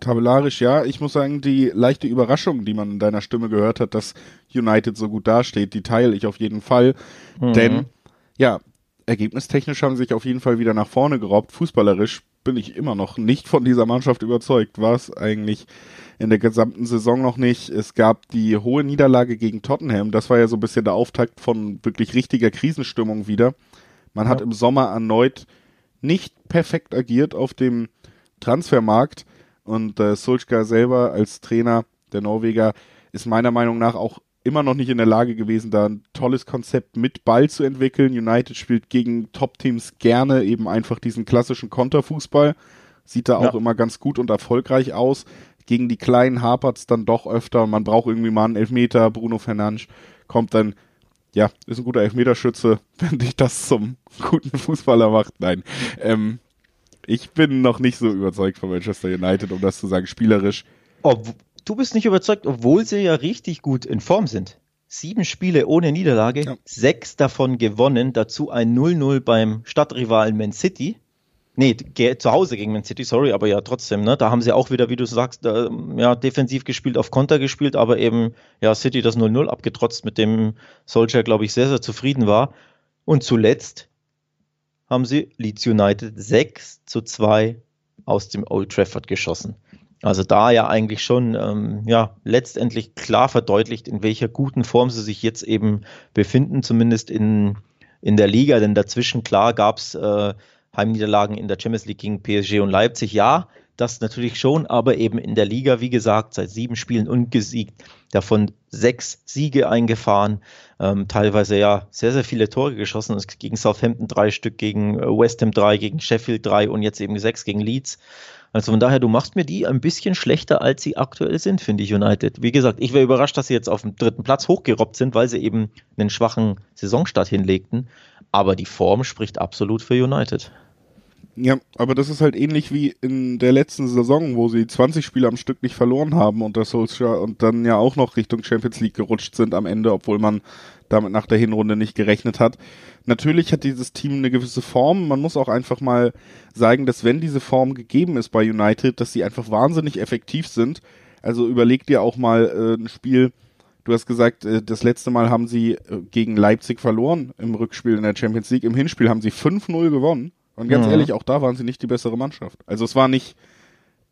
Tabellarisch, ja. Ich muss sagen, die leichte Überraschung, die man in deiner Stimme gehört hat, dass United so gut dasteht, die teile ich auf jeden Fall. Mhm. Denn, ja, ergebnistechnisch haben sie sich auf jeden Fall wieder nach vorne geraubt. Fußballerisch bin ich immer noch nicht von dieser Mannschaft überzeugt. War es eigentlich in der gesamten Saison noch nicht. Es gab die hohe Niederlage gegen Tottenham. Das war ja so ein bisschen der Auftakt von wirklich richtiger Krisenstimmung wieder. Man ja. hat im Sommer erneut nicht perfekt agiert auf dem Transfermarkt und äh, Solskjaer selber als Trainer der Norweger ist meiner Meinung nach auch immer noch nicht in der Lage gewesen, da ein tolles Konzept mit Ball zu entwickeln. United spielt gegen Top-Teams gerne eben einfach diesen klassischen Konterfußball. Sieht da ja. auch immer ganz gut und erfolgreich aus. Gegen die Kleinen hapert's dann doch öfter. Man braucht irgendwie mal einen Elfmeter. Bruno Fernandes kommt dann, ja, ist ein guter Elfmeterschütze, <laughs> wenn dich das zum guten Fußballer macht. Nein. Ähm, ich bin noch nicht so überzeugt von Manchester United, um das zu sagen, spielerisch. Ob, du bist nicht überzeugt, obwohl sie ja richtig gut in Form sind. Sieben Spiele ohne Niederlage, ja. sechs davon gewonnen, dazu ein 0-0 beim Stadtrivalen Man City. Nee, zu Hause gegen Man City, sorry, aber ja trotzdem, ne? Da haben sie auch wieder, wie du sagst, äh, ja, defensiv gespielt, auf Konter gespielt, aber eben, ja, City das 0-0 abgetrotzt, mit dem Solskjaer, glaube ich, sehr, sehr zufrieden war. Und zuletzt haben sie Leeds United 6 zu 2 aus dem Old Trafford geschossen. Also da ja eigentlich schon ähm, ja letztendlich klar verdeutlicht, in welcher guten Form sie sich jetzt eben befinden, zumindest in, in der Liga. Denn dazwischen klar gab es äh, Heimniederlagen in der Champions League gegen PSG und Leipzig. Ja, das natürlich schon, aber eben in der Liga, wie gesagt, seit sieben Spielen ungesiegt, davon sechs Siege eingefahren, ähm, teilweise ja sehr, sehr viele Tore geschossen. Es gegen Southampton drei Stück, gegen äh, West Ham drei, gegen Sheffield drei und jetzt eben sechs gegen Leeds. Also von daher, du machst mir die ein bisschen schlechter, als sie aktuell sind, finde ich, United. Wie gesagt, ich wäre überrascht, dass sie jetzt auf dem dritten Platz hochgerobbt sind, weil sie eben einen schwachen Saisonstart hinlegten. Aber die Form spricht absolut für United. Ja, aber das ist halt ähnlich wie in der letzten Saison, wo sie 20 Spiele am Stück nicht verloren haben unter Solskjaer und dann ja auch noch Richtung Champions League gerutscht sind am Ende, obwohl man damit nach der Hinrunde nicht gerechnet hat. Natürlich hat dieses Team eine gewisse Form. Man muss auch einfach mal sagen, dass wenn diese Form gegeben ist bei United, dass sie einfach wahnsinnig effektiv sind. Also überleg dir auch mal äh, ein Spiel, du hast gesagt, äh, das letzte Mal haben sie äh, gegen Leipzig verloren im Rückspiel in der Champions League. Im Hinspiel haben sie 5-0 gewonnen. Und ganz mhm. ehrlich, auch da waren sie nicht die bessere Mannschaft. Also es war nicht.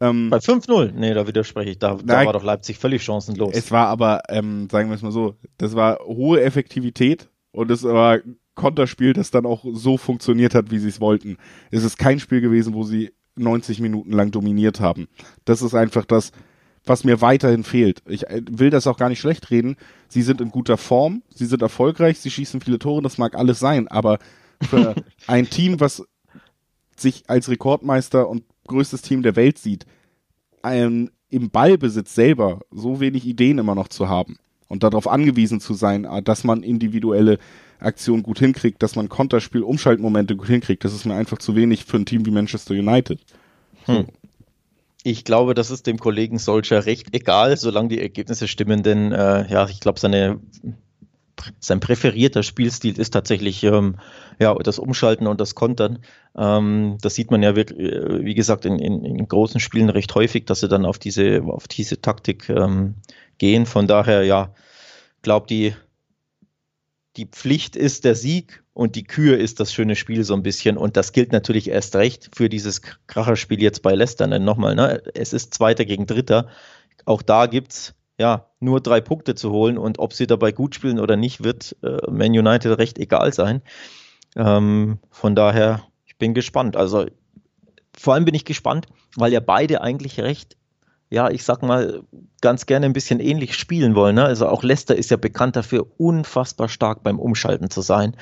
Ähm, Bei 5-0? Nee, da widerspreche ich. Da, da war doch Leipzig völlig chancenlos. Es war aber, ähm, sagen wir es mal so, das war hohe Effektivität und es war Konterspiel, das dann auch so funktioniert hat, wie sie es wollten. Es ist kein Spiel gewesen, wo sie 90 Minuten lang dominiert haben. Das ist einfach das, was mir weiterhin fehlt. Ich äh, will das auch gar nicht schlecht reden. Sie sind in guter Form, sie sind erfolgreich, sie schießen viele Tore, das mag alles sein, aber für <laughs> ein Team, was sich als Rekordmeister und größtes Team der Welt sieht, ein, im Ballbesitz selber so wenig Ideen immer noch zu haben und darauf angewiesen zu sein, äh, dass man individuelle Aktionen gut hinkriegt, dass man Konterspiel, Umschaltmomente gut hinkriegt, das ist mir einfach zu wenig für ein Team wie Manchester United. Hm. Ich glaube, das ist dem Kollegen Solskjaer recht egal, solange die Ergebnisse stimmen, denn äh, ja, ich glaube, seine sein präferierter Spielstil ist tatsächlich ähm, ja, das Umschalten und das Kontern. Ähm, das sieht man ja, wirklich, äh, wie gesagt, in, in, in, großen Spielen recht häufig, dass sie dann auf diese, auf diese Taktik ähm, gehen. Von daher, ja, glaube die, die Pflicht ist der Sieg und die Kür ist das schöne Spiel so ein bisschen. Und das gilt natürlich erst recht für dieses Kracherspiel jetzt bei Leicester. Nochmal, ne? es ist Zweiter gegen Dritter auch da gibt es ja nur drei Punkte zu holen und ob sie dabei gut spielen oder nicht, wird äh, Man United recht egal sein. Ähm, von daher, ich bin gespannt. Also vor allem bin ich gespannt, weil ja beide eigentlich recht, ja, ich sag mal, ganz gerne ein bisschen ähnlich spielen wollen. Ne? Also auch Leicester ist ja bekannt dafür, unfassbar stark beim Umschalten zu sein.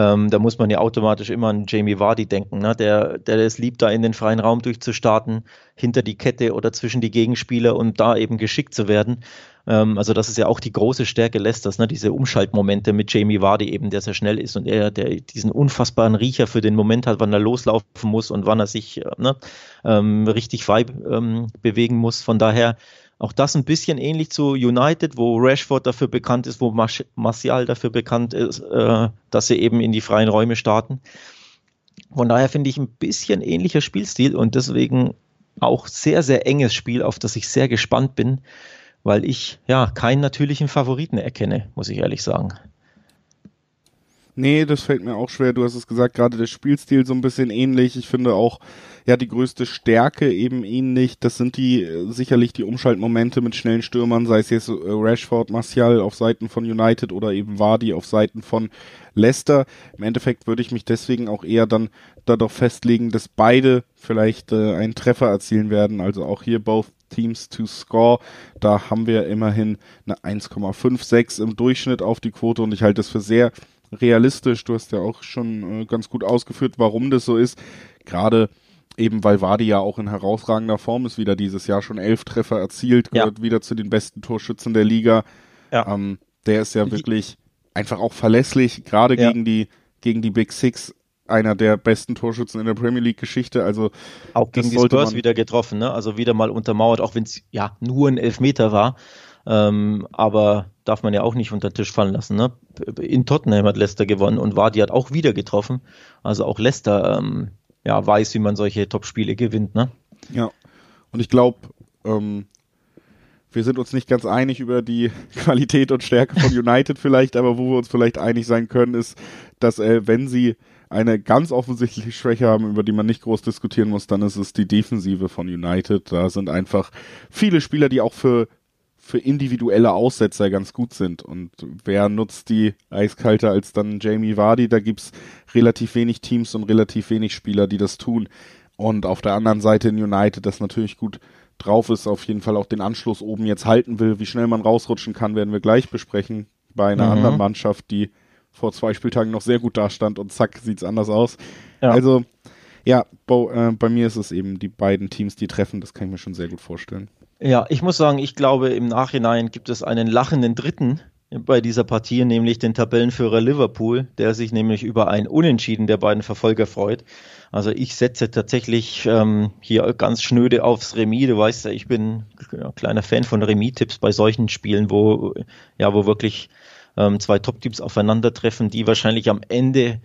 Ähm, da muss man ja automatisch immer an Jamie Vardy denken, ne? der, der es liebt, da in den freien Raum durchzustarten, hinter die Kette oder zwischen die Gegenspieler und da eben geschickt zu werden. Ähm, also das ist ja auch die große Stärke Leicesters, ne? diese Umschaltmomente mit Jamie Vardy eben, der sehr schnell ist und er, der diesen unfassbaren Riecher für den Moment hat, wann er loslaufen muss und wann er sich äh, ne? ähm, richtig frei ähm, bewegen muss. Von daher auch das ein bisschen ähnlich zu United, wo Rashford dafür bekannt ist, wo Martial dafür bekannt ist, äh, dass sie eben in die freien Räume starten. Von daher finde ich ein bisschen ähnlicher Spielstil und deswegen auch sehr, sehr enges Spiel, auf das ich sehr gespannt bin, weil ich ja keinen natürlichen Favoriten erkenne, muss ich ehrlich sagen. Nee, das fällt mir auch schwer. Du hast es gesagt, gerade der Spielstil so ein bisschen ähnlich. Ich finde auch, ja, die größte Stärke eben ähnlich. Das sind die, äh, sicherlich die Umschaltmomente mit schnellen Stürmern, sei es jetzt äh, Rashford, Martial auf Seiten von United oder eben Vardy auf Seiten von Leicester. Im Endeffekt würde ich mich deswegen auch eher dann darauf festlegen, dass beide vielleicht äh, einen Treffer erzielen werden. Also auch hier both Teams to score. Da haben wir immerhin eine 1,56 im Durchschnitt auf die Quote und ich halte das für sehr realistisch. Du hast ja auch schon äh, ganz gut ausgeführt, warum das so ist. Gerade eben weil Wadi ja auch in herausragender Form ist, wieder dieses Jahr schon elf Treffer erzielt, gehört ja. wieder zu den besten Torschützen der Liga. Ja. Ähm, der ist ja wirklich einfach auch verlässlich, gerade ja. gegen die gegen die Big Six einer der besten Torschützen in der Premier League Geschichte. Also auch gegen die Spurs wieder getroffen, ne? Also wieder mal untermauert, auch wenn es ja nur ein Elfmeter war. Ähm, aber darf man ja auch nicht unter den Tisch fallen lassen. Ne? In Tottenham hat Leicester gewonnen und Vardy hat auch wieder getroffen. Also auch Leicester ähm, ja, weiß, wie man solche Top-Spiele gewinnt. Ne? Ja, und ich glaube, ähm, wir sind uns nicht ganz einig über die <laughs> Qualität und Stärke von United <laughs> vielleicht, aber wo wir uns vielleicht einig sein können, ist, dass äh, wenn sie eine ganz offensichtliche Schwäche haben, über die man nicht groß diskutieren muss, dann ist es die Defensive von United. Da sind einfach viele Spieler, die auch für für individuelle Aussetzer ganz gut sind. Und wer nutzt die eiskalter als dann Jamie Vardy? Da gibt's relativ wenig Teams und relativ wenig Spieler, die das tun. Und auf der anderen Seite in United, das natürlich gut drauf ist, auf jeden Fall auch den Anschluss oben jetzt halten will. Wie schnell man rausrutschen kann, werden wir gleich besprechen. Bei einer mhm. anderen Mannschaft, die vor zwei Spieltagen noch sehr gut dastand und zack, sieht's anders aus. Ja. Also, ja, Bo, äh, bei mir ist es eben die beiden Teams, die treffen, das kann ich mir schon sehr gut vorstellen. Ja, ich muss sagen, ich glaube, im Nachhinein gibt es einen lachenden Dritten bei dieser Partie, nämlich den Tabellenführer Liverpool, der sich nämlich über ein Unentschieden der beiden Verfolger freut. Also ich setze tatsächlich ähm, hier ganz schnöde aufs Remis. Du weißt ja, ich bin ja, kleiner Fan von Remis-Tipps bei solchen Spielen, wo ja, wo wirklich ähm, zwei Top-Teams aufeinandertreffen, die wahrscheinlich am Ende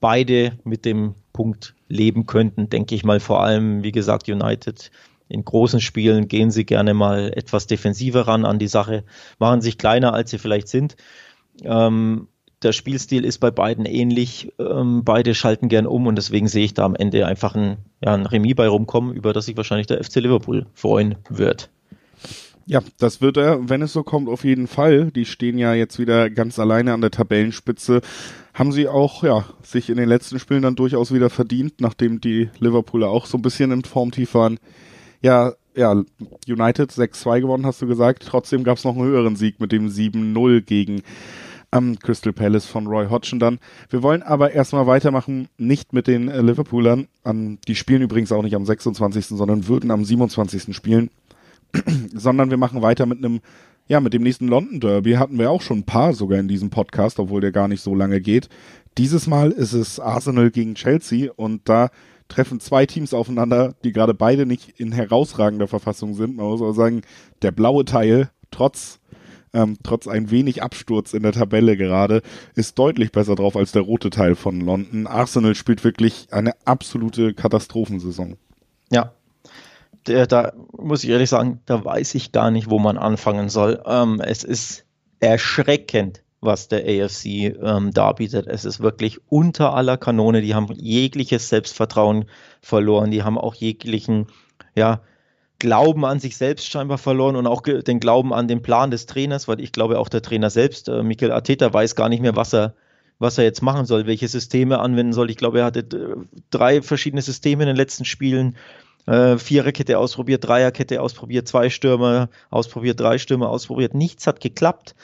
beide mit dem Punkt leben könnten, denke ich mal. Vor allem, wie gesagt, United in großen Spielen gehen sie gerne mal etwas defensiver ran an die Sache, machen sich kleiner, als sie vielleicht sind. Ähm, der Spielstil ist bei beiden ähnlich. Ähm, beide schalten gern um und deswegen sehe ich da am Ende einfach ein, ja, ein Remis bei rumkommen, über das sich wahrscheinlich der FC Liverpool freuen wird. Ja, das wird er, wenn es so kommt, auf jeden Fall. Die stehen ja jetzt wieder ganz alleine an der Tabellenspitze. Haben sie auch, ja, sich in den letzten Spielen dann durchaus wieder verdient, nachdem die Liverpooler auch so ein bisschen im Formtief waren ja, ja, United 6-2 gewonnen, hast du gesagt. Trotzdem gab es noch einen höheren Sieg mit dem 7-0 gegen ähm, Crystal Palace von Roy Hodgson dann. Wir wollen aber erstmal weitermachen, nicht mit den äh, Liverpoolern. Ähm, die spielen übrigens auch nicht am 26., sondern würden am 27. spielen. <clears throat> sondern wir machen weiter mit einem, ja, mit dem nächsten London Derby. Hatten wir auch schon ein paar sogar in diesem Podcast, obwohl der gar nicht so lange geht. Dieses Mal ist es Arsenal gegen Chelsea und da treffen zwei Teams aufeinander, die gerade beide nicht in herausragender Verfassung sind. Man muss aber sagen, der blaue Teil, trotz, ähm, trotz ein wenig Absturz in der Tabelle gerade, ist deutlich besser drauf als der rote Teil von London. Arsenal spielt wirklich eine absolute Katastrophensaison. Ja. Der, da muss ich ehrlich sagen, da weiß ich gar nicht, wo man anfangen soll. Ähm, es ist erschreckend, was der AFC ähm, darbietet. Es ist wirklich unter aller Kanone. Die haben jegliches Selbstvertrauen verloren. Die haben auch jeglichen, ja, Glauben an sich selbst scheinbar verloren und auch den Glauben an den Plan des Trainers, weil ich glaube, auch der Trainer selbst, äh, Mikel Arteta, weiß gar nicht mehr, was er, was er jetzt machen soll, welche Systeme anwenden soll. Ich glaube, er hatte äh, drei verschiedene Systeme in den letzten Spielen. Äh, Viererkette ausprobiert, Dreierkette ausprobiert, zwei Stürmer ausprobiert, drei Stürmer ausprobiert. Nichts hat geklappt.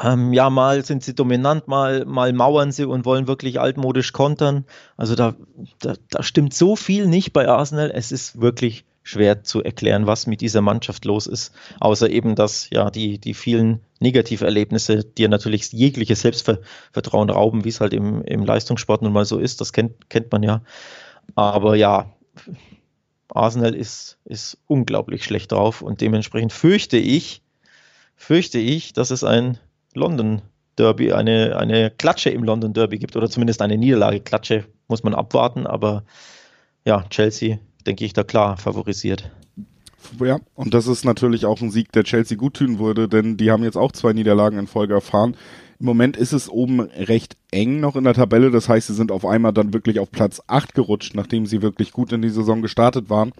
Ähm, ja, mal sind sie dominant, mal, mal mauern sie und wollen wirklich altmodisch kontern. Also da, da, da stimmt so viel nicht bei Arsenal. Es ist wirklich schwer zu erklären, was mit dieser Mannschaft los ist, außer eben, dass ja die, die vielen Negativerlebnisse dir natürlich jegliches Selbstvertrauen rauben, wie es halt im, im Leistungssport nun mal so ist, das kennt, kennt man ja. Aber ja, Arsenal ist, ist unglaublich schlecht drauf und dementsprechend fürchte ich, fürchte ich, dass es ein London Derby, eine, eine Klatsche im London Derby gibt oder zumindest eine Niederlage. Klatsche muss man abwarten, aber ja, Chelsea denke ich, da klar favorisiert. Ja, und das ist natürlich auch ein Sieg, der Chelsea gut tun würde, denn die haben jetzt auch zwei Niederlagen in Folge erfahren. Im Moment ist es oben recht eng noch in der Tabelle, das heißt, sie sind auf einmal dann wirklich auf Platz 8 gerutscht, nachdem sie wirklich gut in die Saison gestartet waren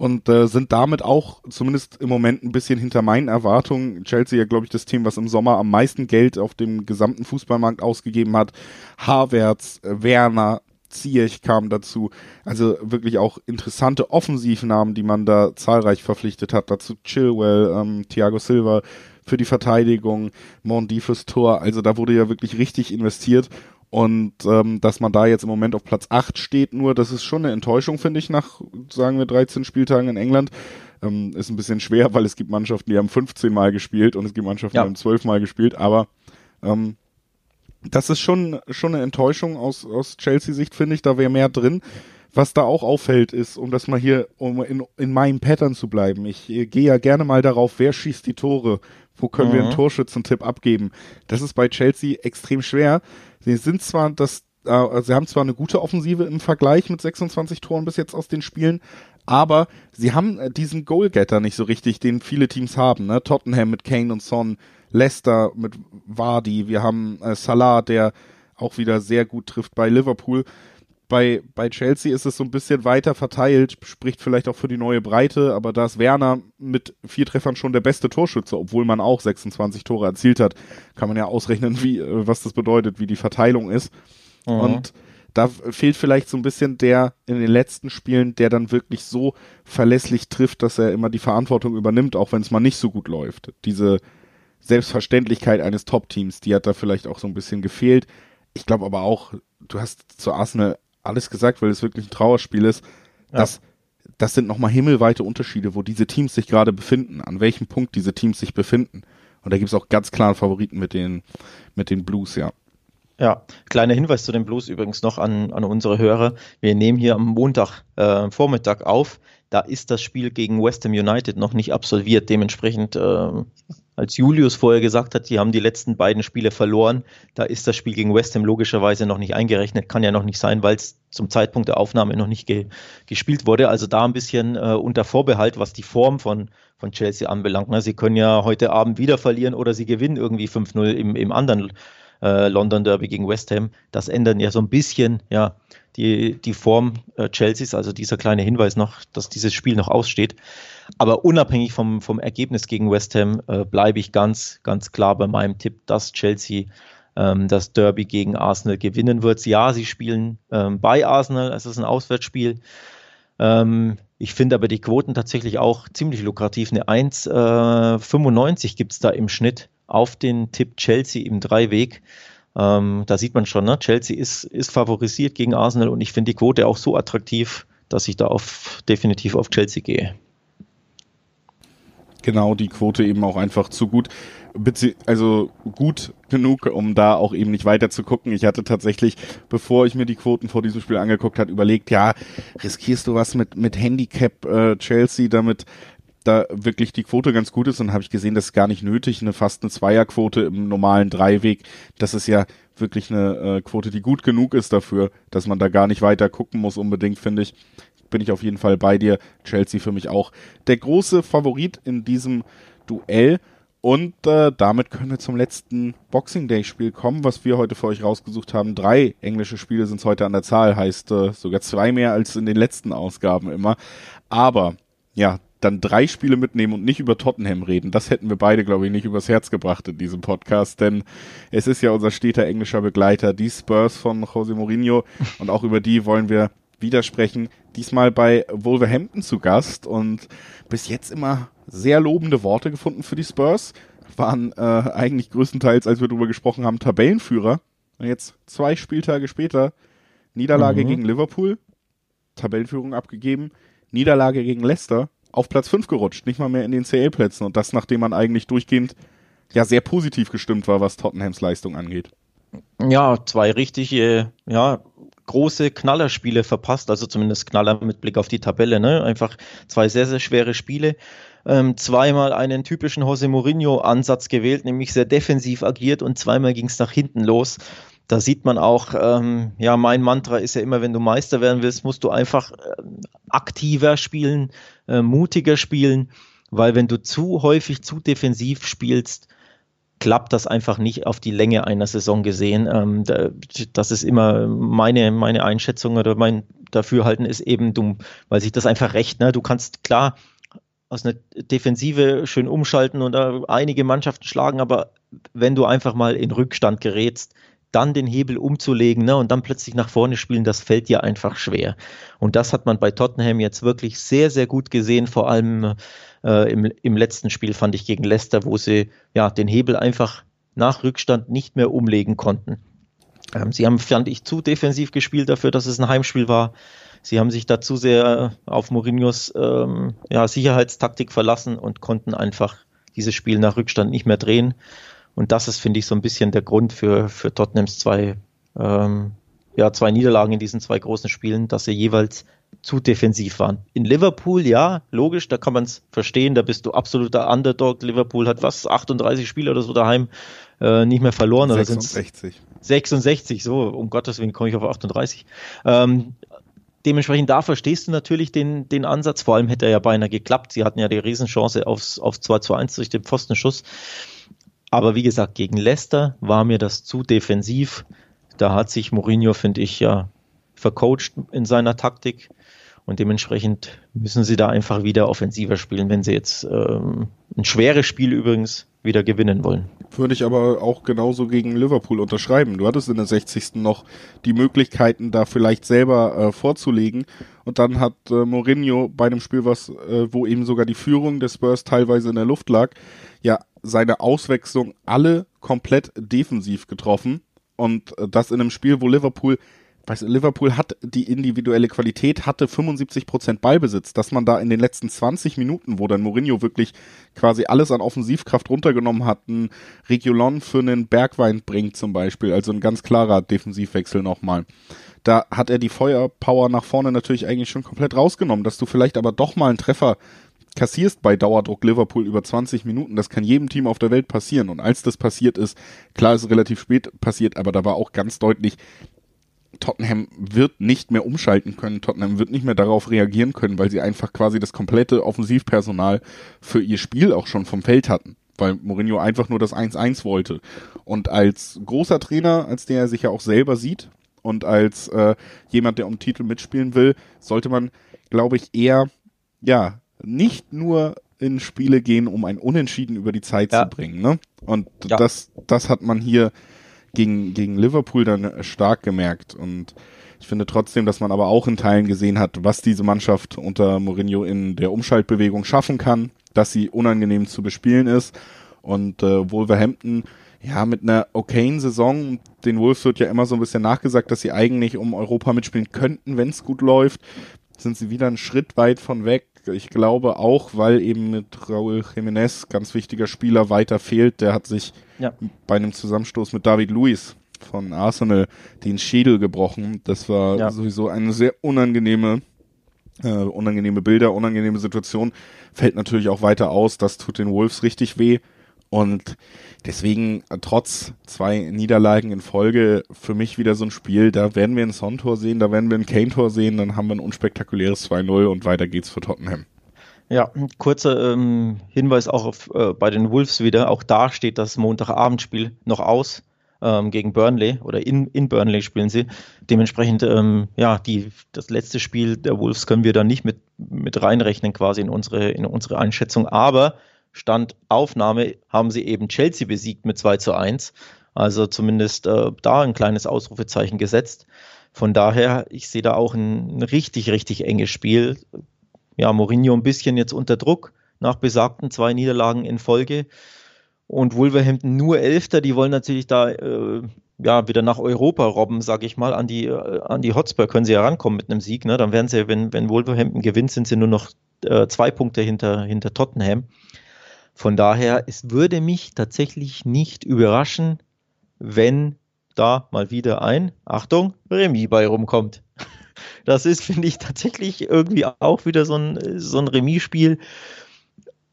und äh, sind damit auch zumindest im Moment ein bisschen hinter meinen Erwartungen. Chelsea ja, glaube ich, das Team, was im Sommer am meisten Geld auf dem gesamten Fußballmarkt ausgegeben hat. Havertz, äh, Werner, Ziyech kam dazu. Also wirklich auch interessante Offensivnamen, die man da zahlreich verpflichtet hat. Dazu Chilwell, ähm, Thiago Silva für die Verteidigung, Mondi fürs Tor. Also da wurde ja wirklich richtig investiert. Und ähm, dass man da jetzt im Moment auf Platz 8 steht, nur das ist schon eine Enttäuschung, finde ich, nach, sagen wir, 13 Spieltagen in England. Ähm, ist ein bisschen schwer, weil es gibt Mannschaften, die haben 15 Mal gespielt und es gibt Mannschaften, ja. die haben 12 Mal gespielt, aber ähm, das ist schon, schon eine Enttäuschung aus, aus Chelsea-Sicht, finde ich. Da wäre mehr drin. Was da auch auffällt, ist, um das mal hier, um in, in meinem Pattern zu bleiben, ich äh, gehe ja gerne mal darauf, wer schießt die Tore, wo können mhm. wir einen mhm. Torschützentipp abgeben. Das ist bei Chelsea extrem schwer. Sie sind zwar das, äh, sie haben zwar eine gute Offensive im Vergleich mit 26 Toren bis jetzt aus den Spielen, aber sie haben äh, diesen Goalgetter nicht so richtig, den viele Teams haben. Ne? Tottenham mit Kane und Son, Leicester mit Vardy, wir haben äh, Salah, der auch wieder sehr gut trifft bei Liverpool. Bei, bei Chelsea ist es so ein bisschen weiter verteilt, spricht vielleicht auch für die neue Breite, aber da ist Werner mit vier Treffern schon der beste Torschütze, obwohl man auch 26 Tore erzielt hat, kann man ja ausrechnen, wie, äh, was das bedeutet, wie die Verteilung ist. Mhm. Und da fehlt vielleicht so ein bisschen der in den letzten Spielen, der dann wirklich so verlässlich trifft, dass er immer die Verantwortung übernimmt, auch wenn es mal nicht so gut läuft. Diese, Selbstverständlichkeit eines Top-Teams, die hat da vielleicht auch so ein bisschen gefehlt. Ich glaube aber auch, du hast zu Arsenal alles gesagt, weil es wirklich ein Trauerspiel ist. Ja. Das, das sind nochmal himmelweite Unterschiede, wo diese Teams sich gerade befinden, an welchem Punkt diese Teams sich befinden. Und da gibt es auch ganz klare Favoriten mit den, mit den Blues, ja. Ja, kleiner Hinweis zu den Blues übrigens noch an, an unsere Hörer. Wir nehmen hier am Montag äh, Vormittag auf. Da ist das Spiel gegen West Ham United noch nicht absolviert. Dementsprechend äh, als Julius vorher gesagt hat, die haben die letzten beiden Spiele verloren, da ist das Spiel gegen West Ham logischerweise noch nicht eingerechnet, kann ja noch nicht sein, weil es zum Zeitpunkt der Aufnahme noch nicht ge gespielt wurde. Also da ein bisschen äh, unter Vorbehalt, was die Form von, von Chelsea anbelangt. Ne? Sie können ja heute Abend wieder verlieren oder sie gewinnen irgendwie 5-0 im, im anderen äh, London Derby gegen West Ham. Das ändert ja so ein bisschen ja, die, die Form äh, Chelseas, also dieser kleine Hinweis noch, dass dieses Spiel noch aussteht. Aber unabhängig vom, vom Ergebnis gegen West Ham äh, bleibe ich ganz, ganz klar bei meinem Tipp, dass Chelsea ähm, das Derby gegen Arsenal gewinnen wird. Ja, sie spielen ähm, bei Arsenal, es ist ein Auswärtsspiel. Ähm, ich finde aber die Quoten tatsächlich auch ziemlich lukrativ. Eine 1,95 äh, gibt es da im Schnitt auf den Tipp Chelsea im Dreiweg. Ähm, da sieht man schon, ne? Chelsea ist, ist favorisiert gegen Arsenal und ich finde die Quote auch so attraktiv, dass ich da auf, definitiv auf Chelsea gehe genau die Quote eben auch einfach zu gut, also gut genug, um da auch eben nicht weiter zu gucken. Ich hatte tatsächlich, bevor ich mir die Quoten vor diesem Spiel angeguckt hat, überlegt, ja, riskierst du was mit mit Handicap äh, Chelsea, damit da wirklich die Quote ganz gut ist und habe ich gesehen, das ist gar nicht nötig, eine fast eine Zweierquote im normalen Dreiweg. Das ist ja wirklich eine äh, Quote, die gut genug ist dafür, dass man da gar nicht weiter gucken muss unbedingt, finde ich bin ich auf jeden Fall bei dir. Chelsea für mich auch der große Favorit in diesem Duell. Und äh, damit können wir zum letzten Boxing Day Spiel kommen, was wir heute für euch rausgesucht haben. Drei englische Spiele sind heute an der Zahl, heißt äh, sogar zwei mehr als in den letzten Ausgaben immer. Aber ja, dann drei Spiele mitnehmen und nicht über Tottenham reden. Das hätten wir beide, glaube ich, nicht übers Herz gebracht in diesem Podcast, denn es ist ja unser steter englischer Begleiter, die Spurs von Jose Mourinho und auch über die wollen wir widersprechen. Diesmal bei Wolverhampton zu Gast und bis jetzt immer sehr lobende Worte gefunden für die Spurs. Waren äh, eigentlich größtenteils, als wir darüber gesprochen haben, Tabellenführer. Und jetzt zwei Spieltage später Niederlage mhm. gegen Liverpool, Tabellenführung abgegeben, Niederlage gegen Leicester, auf Platz 5 gerutscht, nicht mal mehr in den CL-Plätzen. Und das, nachdem man eigentlich durchgehend ja sehr positiv gestimmt war, was Tottenhams Leistung angeht. Ja, zwei richtige, ja, große Knallerspiele verpasst, also zumindest Knaller mit Blick auf die Tabelle, ne? Einfach zwei sehr, sehr schwere Spiele. Ähm, zweimal einen typischen Jose Mourinho-Ansatz gewählt, nämlich sehr defensiv agiert und zweimal ging es nach hinten los da sieht man auch, ähm, ja, mein Mantra ist ja immer, wenn du Meister werden willst, musst du einfach äh, aktiver spielen, äh, mutiger spielen, weil wenn du zu häufig zu defensiv spielst, klappt das einfach nicht auf die Länge einer Saison gesehen. Ähm, da, das ist immer meine, meine Einschätzung oder mein Dafürhalten ist eben dumm, weil sich das einfach recht, ne? Du kannst klar aus einer Defensive schön umschalten und äh, einige Mannschaften schlagen, aber wenn du einfach mal in Rückstand gerätst, dann den Hebel umzulegen ne, und dann plötzlich nach vorne spielen, das fällt dir einfach schwer. Und das hat man bei Tottenham jetzt wirklich sehr, sehr gut gesehen, vor allem äh, im, im letzten Spiel fand ich gegen Leicester, wo sie ja den Hebel einfach nach Rückstand nicht mehr umlegen konnten. Ähm, sie haben, fand ich, zu defensiv gespielt dafür, dass es ein Heimspiel war. Sie haben sich dazu sehr auf Mourinhos ähm, ja, Sicherheitstaktik verlassen und konnten einfach dieses Spiel nach Rückstand nicht mehr drehen. Und das ist, finde ich, so ein bisschen der Grund für, für Tottenhams zwei, ähm, ja, zwei Niederlagen in diesen zwei großen Spielen, dass sie jeweils zu defensiv waren. In Liverpool, ja, logisch, da kann man es verstehen, da bist du absoluter Underdog. Liverpool hat was, 38 Spiele oder so daheim äh, nicht mehr verloren. 66. Oder 66, so, um Gottes Willen komme ich auf 38. Ähm, dementsprechend da verstehst du natürlich den, den Ansatz, vor allem hätte er ja beinahe geklappt. Sie hatten ja die Riesenchance aufs, auf 2 zu 1 durch den Pfostenschuss. Aber wie gesagt, gegen Leicester war mir das zu defensiv. Da hat sich Mourinho, finde ich, ja vercoacht in seiner Taktik. Und dementsprechend müssen sie da einfach wieder offensiver spielen, wenn sie jetzt ähm, ein schweres Spiel übrigens wieder gewinnen wollen. Würde ich aber auch genauso gegen Liverpool unterschreiben. Du hattest in der 60. noch die Möglichkeiten, da vielleicht selber äh, vorzulegen. Und dann hat äh, Mourinho bei einem Spiel, was, äh, wo eben sogar die Führung des Spurs teilweise in der Luft lag, ja seine Auswechslung alle komplett defensiv getroffen. Und äh, das in einem Spiel, wo Liverpool, weißt Liverpool hat die individuelle Qualität, hatte 75 Prozent Ballbesitz, dass man da in den letzten 20 Minuten, wo dann Mourinho wirklich quasi alles an Offensivkraft runtergenommen hat, einen Region für einen Bergwein bringt zum Beispiel, also ein ganz klarer Defensivwechsel nochmal. Da hat er die Feuerpower nach vorne natürlich eigentlich schon komplett rausgenommen, dass du vielleicht aber doch mal einen Treffer kassierst bei Dauerdruck Liverpool über 20 Minuten. Das kann jedem Team auf der Welt passieren. Und als das passiert ist, klar ist relativ spät passiert, aber da war auch ganz deutlich, Tottenham wird nicht mehr umschalten können. Tottenham wird nicht mehr darauf reagieren können, weil sie einfach quasi das komplette Offensivpersonal für ihr Spiel auch schon vom Feld hatten. Weil Mourinho einfach nur das 1-1 wollte. Und als großer Trainer, als der er sich ja auch selber sieht und als äh, jemand, der um Titel mitspielen will, sollte man, glaube ich, eher ja nicht nur in Spiele gehen, um ein Unentschieden über die Zeit ja. zu bringen. Ne? Und ja. das, das hat man hier gegen, gegen Liverpool dann stark gemerkt. Und ich finde trotzdem, dass man aber auch in Teilen gesehen hat, was diese Mannschaft unter Mourinho in der Umschaltbewegung schaffen kann, dass sie unangenehm zu bespielen ist. Und äh, Wolverhampton, ja, mit einer okayen Saison, den Wolves wird ja immer so ein bisschen nachgesagt, dass sie eigentlich um Europa mitspielen könnten, wenn es gut läuft, sind sie wieder einen Schritt weit von weg ich glaube auch, weil eben mit Raúl Jiménez, ganz wichtiger Spieler, weiter fehlt. Der hat sich ja. bei einem Zusammenstoß mit David Luiz von Arsenal den Schädel gebrochen. Das war ja. sowieso eine sehr unangenehme, äh, unangenehme Bilder, unangenehme Situation. Fällt natürlich auch weiter aus. Das tut den Wolves richtig weh. Und deswegen, trotz zwei Niederlagen in Folge, für mich wieder so ein Spiel, da werden wir ein Son-Tor sehen, da werden wir ein Kane-Tor sehen, dann haben wir ein unspektakuläres 2-0 und weiter geht's für Tottenham. Ja, kurzer ähm, Hinweis auch auf, äh, bei den Wolves wieder. Auch da steht das Montagabendspiel noch aus. ähm, gegen Burnley oder in, in Burnley spielen sie. Dementsprechend, ähm, ja, die, das letzte Spiel der Wolves können wir da nicht mit, mit reinrechnen quasi in unsere, in unsere Einschätzung. Aber Stand Aufnahme haben sie eben Chelsea besiegt mit 2 zu 1. Also zumindest äh, da ein kleines Ausrufezeichen gesetzt. Von daher, ich sehe da auch ein, richtig, richtig enges Spiel. Ja, Mourinho ein bisschen jetzt unter Druck nach besagten zwei Niederlagen in Folge. Und Wolverhampton nur Elfter, die wollen natürlich da äh, ja wieder nach Europa robben, sage ich mal. An die, äh, an die Hotspur können sie ja rankommen mit einem Sieg. Ne? Dann werden sie, wenn, wenn Wolverhampton gewinnt, sind sie nur noch äh, zwei Punkte hinter, hinter Tottenham. Von daher, es würde mich tatsächlich nicht überraschen, wenn da mal wieder ein, Achtung, Remis bei rumkommt. <laughs> Das ist, finde ich, tatsächlich irgendwie auch wieder so ein, so ein Remis-Spiel.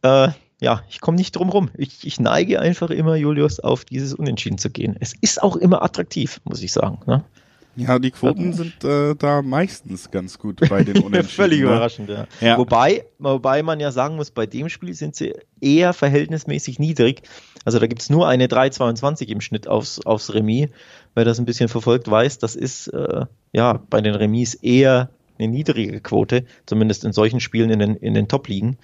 Äh, ja, ich komme nicht drum rum. Ich, ich, neige einfach immer, Julius, auf dieses Unentschieden zu gehen. Es ist auch immer attraktiv, muss ich sagen. Ne? Ja, die Quoten sind äh, da meistens ganz gut bei den <laughs> Unentschieden. Völlig ne? überraschend, ja. ja. Wobei, wobei man ja sagen muss, bei dem Spiel sind sie eher verhältnismäßig niedrig. Also da gibt's nur eine 3,22 im Schnitt aufs, aufs Remis. Wer das ein bisschen verfolgt, weiß, das ist äh, ja bei den Remis eher eine niedrige Quote, zumindest in solchen Spielen in den, in den Top-Ligen.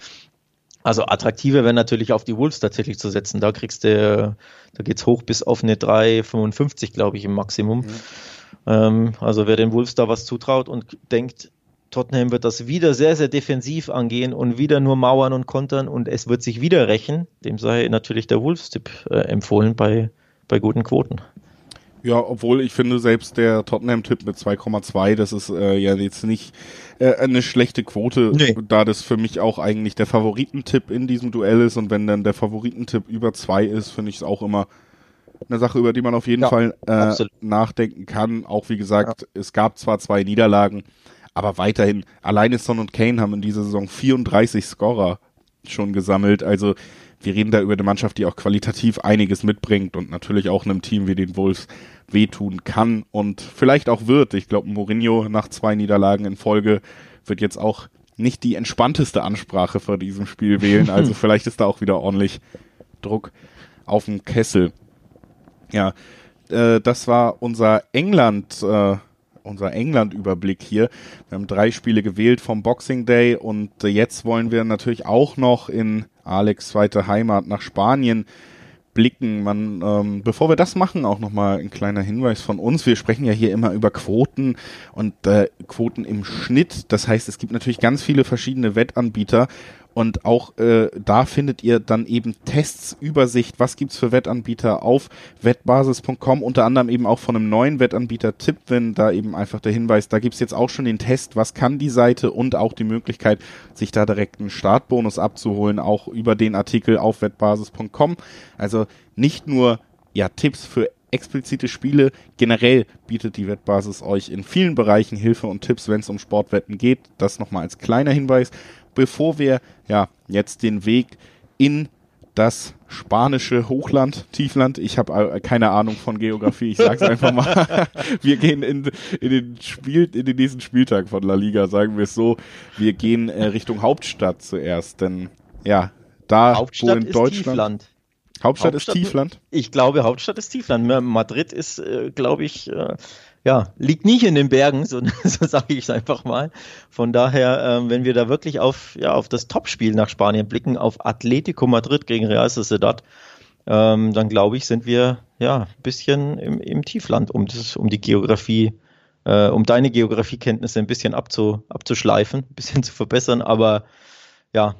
Also attraktiver wäre natürlich auf die Wolves tatsächlich zu setzen. Da kriegst du, da geht's hoch bis auf eine 3,55, glaube ich, im Maximum. Mhm. Ähm, also wer den Wolves da was zutraut und denkt, Tottenham wird das wieder sehr, sehr defensiv angehen und wieder nur mauern und kontern und es wird sich wieder rächen, dem sei natürlich der Wolves-Tipp äh, empfohlen bei, bei guten Quoten. Ja, obwohl ich finde, selbst der Tottenham-Tipp mit 2,2, das ist äh, ja jetzt nicht äh, eine schlechte Quote, nee. da das für mich auch eigentlich der Favoritentipp in diesem Duell ist und wenn dann der Favoritentipp über 2 ist, finde ich es auch immer eine Sache, über die man auf jeden ja, Fall äh, nachdenken kann. Auch wie gesagt, ja. es gab zwar zwei Niederlagen, aber weiterhin, alleine Son und Kane haben in dieser Saison 34 Scorer schon gesammelt. Also wir reden da über eine Mannschaft, die auch qualitativ einiges mitbringt und natürlich auch einem Team wie den Wolves wehtun kann und vielleicht auch wird. Ich glaube, Mourinho nach zwei Niederlagen in Folge wird jetzt auch nicht die entspannteste Ansprache vor diesem Spiel wählen. Also <laughs> vielleicht ist da auch wieder ordentlich Druck auf dem Kessel. Ja, äh, das war unser England, äh, unser England-Überblick hier. Wir haben drei Spiele gewählt vom Boxing Day und äh, jetzt wollen wir natürlich auch noch in Alex zweite Heimat nach Spanien blicken. Man, ähm, bevor wir das machen, auch nochmal ein kleiner Hinweis von uns. Wir sprechen ja hier immer über Quoten und äh, Quoten im Schnitt. Das heißt, es gibt natürlich ganz viele verschiedene Wettanbieter und auch äh, da findet ihr dann eben Tests, Übersicht, was gibt's für Wettanbieter auf wettbasis.com, unter anderem eben auch von einem neuen Wettanbieter Tipwin, da eben einfach der Hinweis, da gibt's jetzt auch schon den Test, was kann die Seite und auch die Möglichkeit, sich da direkt einen Startbonus abzuholen, auch über den Artikel auf wettbasis.com. Also nicht nur ja Tipps für explizite Spiele. Generell bietet die Wettbasis euch in vielen Bereichen Hilfe und Tipps, wenn es um Sportwetten geht. Das nochmal als kleiner Hinweis bevor wir ja jetzt den Weg in das spanische Hochland, Tiefland. Ich habe äh, keine Ahnung von Geografie, ich sage es einfach mal. <laughs> wir gehen in, in, den Spiel, in den nächsten Spieltag von La Liga, sagen wir es so. Wir gehen äh, Richtung Hauptstadt zuerst, denn ja, da Hauptstadt wo in Deutschland. Tiefland. Hauptstadt, Hauptstadt ist Tiefland? Ich glaube, Hauptstadt ist Tiefland. Madrid ist, äh, glaube ich, äh, ja, liegt nicht in den Bergen, so, <laughs> so sage ich es einfach mal. Von daher, ähm, wenn wir da wirklich auf, ja, auf das Topspiel nach Spanien blicken, auf Atletico Madrid gegen Real Sociedad, ähm, dann glaube ich, sind wir ja ein bisschen im, im Tiefland, um, das, um die Geografie, äh, um deine Geografiekenntnisse ein bisschen abzu, abzuschleifen, ein bisschen zu verbessern. Aber ja,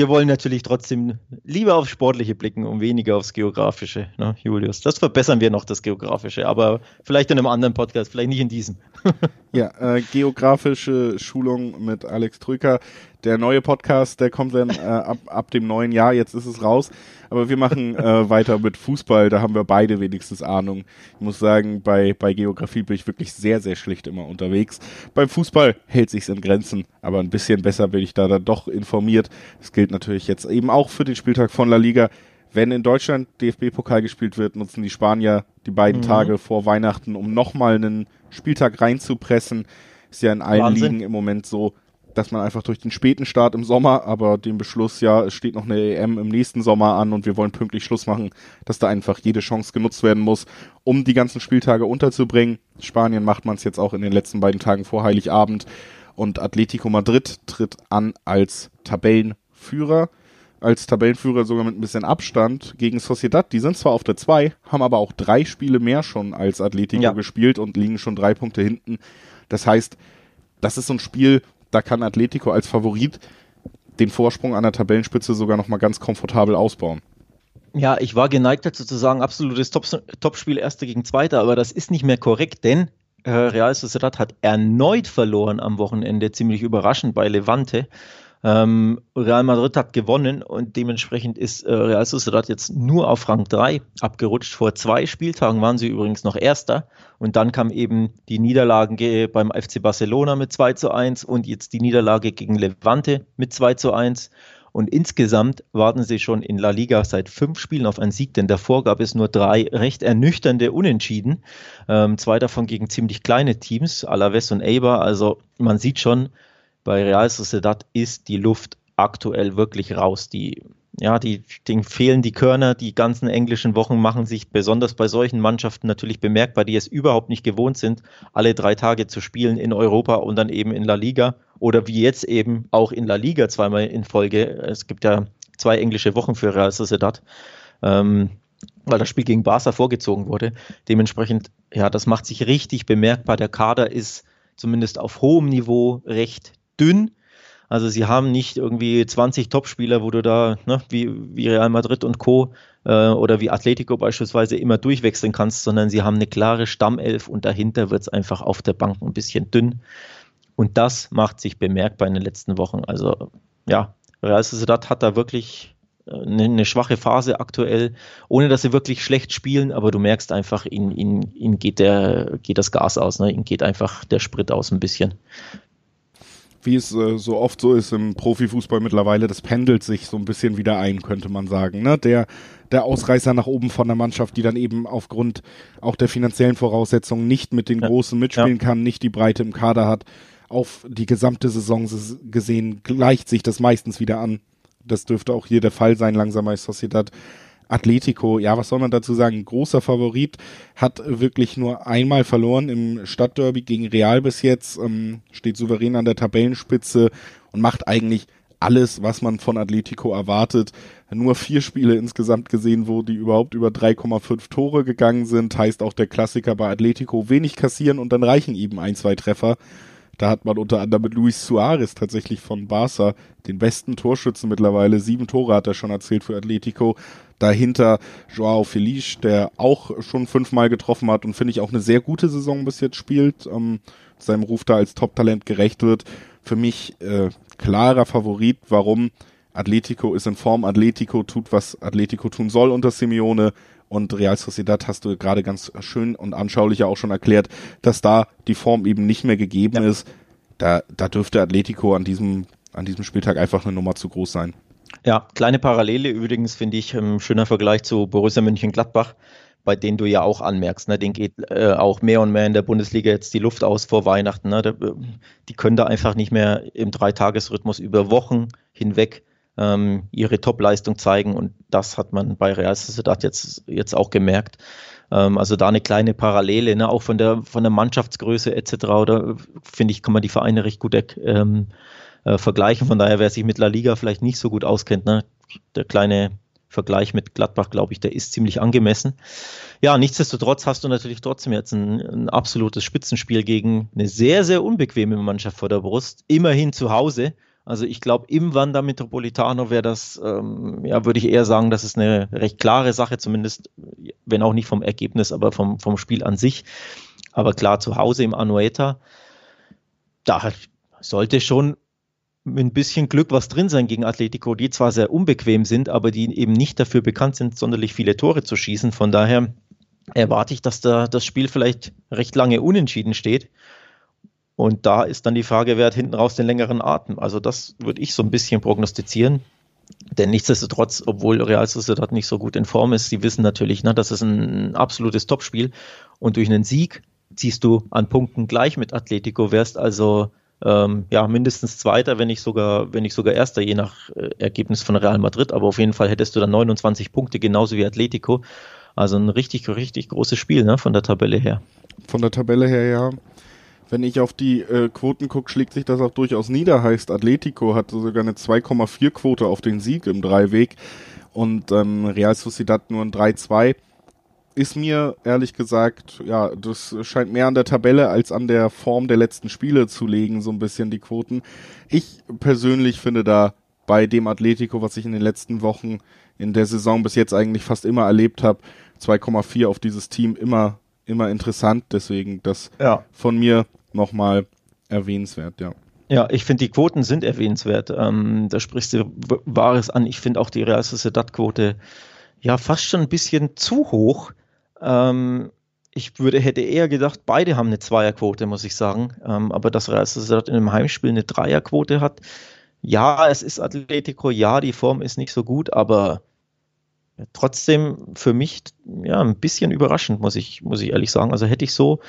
wir wollen natürlich trotzdem lieber aufs Sportliche blicken und weniger aufs Geografische, ne, Julius. Das verbessern wir noch, das Geografische, aber vielleicht in einem anderen Podcast, vielleicht nicht in diesem. <laughs> ja, äh, geografische Schulung mit Alex Trüker der neue Podcast, der kommt dann äh, ab, ab dem neuen Jahr, jetzt ist es raus. Aber wir machen äh, weiter mit Fußball, da haben wir beide wenigstens Ahnung. Ich muss sagen, bei, bei Geografie bin ich wirklich sehr, sehr schlicht immer unterwegs. Beim Fußball hält sich's in Grenzen, aber ein bisschen besser bin ich da dann doch informiert. Das gilt natürlich jetzt eben auch für den Spieltag von La Liga. Wenn in Deutschland DFB-Pokal gespielt wird, nutzen die Spanier die beiden mhm. Tage vor Weihnachten, um nochmal einen Spieltag reinzupressen. Ist ja in allen Wahnsinn. Ligen im Moment so dass man einfach durch den späten Start im Sommer, aber den Beschluss, ja, es steht noch eine EM im nächsten Sommer an und wir wollen pünktlich Schluss machen, dass da einfach jede Chance genutzt werden muss, um die ganzen Spieltage unterzubringen. Spanien macht man es jetzt auch in den letzten beiden Tagen vor Heiligabend und Atletico Madrid tritt an als Tabellenführer als Tabellenführer sogar mit ein bisschen Abstand gegen Sociedad. Die sind zwar auf der 2, haben aber auch drei Spiele mehr schon als Atletico ja. gespielt und liegen schon drei Punkte hinten. Das heißt, das ist so ein Spiel, da kann Atletico als Favorit den Vorsprung an der Tabellenspitze sogar nochmal ganz komfortabel ausbauen. Ja, ich war geneigt dazu zu sagen, absolutes Topspiel Erster gegen Zweiter, aber das ist nicht mehr korrekt, denn äh, Real Sociedad hat erneut verloren am Wochenende, ziemlich überraschend bei Levante. Ähm, Real Madrid hat gewonnen und dementsprechend ist äh, Real Sociedad jetzt nur auf Rang 3 abgerutscht. Vor zwei Spieltagen waren sie übrigens noch Erster und dann kam eben die Niederlage beim FC Barcelona mit 2 zu 1 und jetzt die Niederlage gegen Levante mit 2 zu 1. Und insgesamt warten sie schon in La Liga seit fünf Spielen auf einen Sieg, denn davor gab es nur drei recht ernüchternde Unentschieden. Ähm, zwei davon gegen ziemlich kleine Teams, Alaves und Eibar. Also man sieht schon, bei Real Sociedad ist die Luft aktuell wirklich raus. Die, ja, die, denen fehlen die Körner. Die ganzen englischen Wochen machen sich besonders bei solchen Mannschaften natürlich bemerkbar, die es überhaupt nicht gewohnt sind, alle drei Tage zu spielen in Europa und dann eben in La Liga oder wie jetzt eben auch in La Liga zweimal in Folge. Es gibt ja zwei englische Wochen für Real Sociedad. Ähm, weil das Spiel gegen Barca vorgezogen wurde. Dementsprechend, ja, das macht sich richtig bemerkbar. Der Kader ist zumindest auf hohem Niveau recht dünn. Also sie haben nicht irgendwie 20 Topspieler, wo du da, ne, wie, wie Real Madrid und Co. Äh, oder wie Atletico beispielsweise immer durchwechseln kannst, sondern sie haben eine klare Stammelf und dahinter wird es einfach auf der Bank ein bisschen dünn. Und das macht sich bemerkbar in den letzten Wochen. Also ja, Real Sociedad hat da wirklich eine, äh, eine, schwache Phase aktuell, ohne dass sie wirklich schlecht spielen, aber du merkst einfach, ihnen, ihnen, ihnen geht, geht das Gas aus, ne? ihnen geht einfach der Sprit aus ein bisschen wie es äh, so oft so ist im Profifußball mittlerweile, das pendelt sich so ein bisschen wieder ein, könnte man sagen. Ne? Der, der Ausreißer nach oben von der Mannschaft, die dann eben aufgrund auch der finanziellen Voraussetzungen nicht mit den ja. Großen mitspielen ja. kann, nicht die Breite im Kader hat. Auf die gesamte Saison gesehen gleicht sich das meistens wieder an. Das dürfte auch hier der Fall sein, langsam bei Sociedad. Atletico, ja, was soll man dazu sagen? Großer Favorit, hat wirklich nur einmal verloren im Stadtderby gegen Real bis jetzt, ähm, steht souverän an der Tabellenspitze und macht eigentlich alles, was man von Atletico erwartet. Nur vier Spiele insgesamt gesehen, wo die überhaupt über 3,5 Tore gegangen sind. Heißt auch der Klassiker bei Atletico wenig kassieren und dann reichen eben ein, zwei Treffer. Da hat man unter anderem mit Luis Suarez tatsächlich von Barca den besten Torschützen mittlerweile. Sieben Tore hat er schon erzählt für Atletico. Dahinter Joao Felice, der auch schon fünfmal getroffen hat und finde ich auch eine sehr gute Saison bis jetzt spielt, ähm, seinem Ruf da als Top-Talent gerecht wird. Für mich äh, klarer Favorit. Warum? Atletico ist in Form. Atletico tut, was Atletico tun soll unter Simeone. Und Real Sociedad hast du gerade ganz schön und anschaulich auch schon erklärt, dass da die Form eben nicht mehr gegeben ja. ist. Da, da dürfte Atletico an diesem, an diesem Spieltag einfach eine Nummer zu groß sein. Ja, kleine Parallele übrigens finde ich ein ähm, schöner Vergleich zu Borussia München-Gladbach, bei denen du ja auch anmerkst, ne, den geht äh, auch mehr und mehr in der Bundesliga jetzt die Luft aus vor Weihnachten. Ne, da, die können da einfach nicht mehr im Dreitagesrhythmus über Wochen hinweg ähm, ihre Topleistung zeigen und das hat man bei Real Sociedad jetzt, jetzt auch gemerkt. Ähm, also da eine kleine Parallele, ne, auch von der, von der Mannschaftsgröße etc. Oder finde ich, kann man die Vereine recht gut ähm, äh, vergleichen. Von daher, wer sich mit La Liga vielleicht nicht so gut auskennt, ne, der kleine Vergleich mit Gladbach, glaube ich, der ist ziemlich angemessen. Ja, nichtsdestotrotz hast du natürlich trotzdem jetzt ein, ein, absolutes Spitzenspiel gegen eine sehr, sehr unbequeme Mannschaft vor der Brust. Immerhin zu Hause. Also ich glaube, im Wanda Metropolitano wäre das, ähm, ja, würde ich eher sagen, das ist eine recht klare Sache, zumindest, wenn auch nicht vom Ergebnis, aber vom, vom Spiel an sich. Aber klar, zu Hause im Anueta, da sollte schon mit ein bisschen Glück was drin sein gegen Atletico, die zwar sehr unbequem sind, aber die eben nicht dafür bekannt sind, sonderlich viele Tore zu schießen. Von daher erwarte ich, dass da das Spiel vielleicht recht lange unentschieden steht. Und da ist dann die Frage, wer hat hinten raus den längeren Atem? Also das würde ich so ein bisschen prognostizieren. Denn nichtsdestotrotz, obwohl Real Sociedad nicht so gut in Form ist, sie wissen natürlich, ne, das ist ein absolutes Topspiel. Und durch einen Sieg ziehst du an Punkten gleich mit Atletico, wärst also ähm, ja, mindestens Zweiter, wenn nicht sogar, wenn nicht sogar Erster, je nach äh, Ergebnis von Real Madrid. Aber auf jeden Fall hättest du dann 29 Punkte, genauso wie Atletico. Also ein richtig, richtig großes Spiel, ne, von der Tabelle her. Von der Tabelle her, ja. Wenn ich auf die äh, Quoten gucke, schlägt sich das auch durchaus nieder. Heißt, Atletico hat sogar eine 2,4 Quote auf den Sieg im Dreiweg und ähm, Real Sociedad nur ein 3-2 ist mir ehrlich gesagt, ja, das scheint mehr an der Tabelle als an der Form der letzten Spiele zu legen, so ein bisschen die Quoten. Ich persönlich finde da bei dem Atletico, was ich in den letzten Wochen in der Saison bis jetzt eigentlich fast immer erlebt habe, 2,4 auf dieses Team immer, immer interessant. Deswegen das ja. von mir nochmal erwähnenswert, ja. Ja, ich finde, die Quoten sind erwähnenswert. Ähm, da sprichst du Wahres an. Ich finde auch die Real Sociedad-Quote ja fast schon ein bisschen zu hoch. Ähm, ich würde, hätte eher gedacht, beide haben eine Zweierquote, muss ich sagen. Ähm, aber dass Real in einem Heimspiel eine Dreierquote hat, ja, es ist Atletico, ja, die Form ist nicht so gut, aber trotzdem für mich ja ein bisschen überraschend, muss ich, muss ich ehrlich sagen. Also hätte ich so,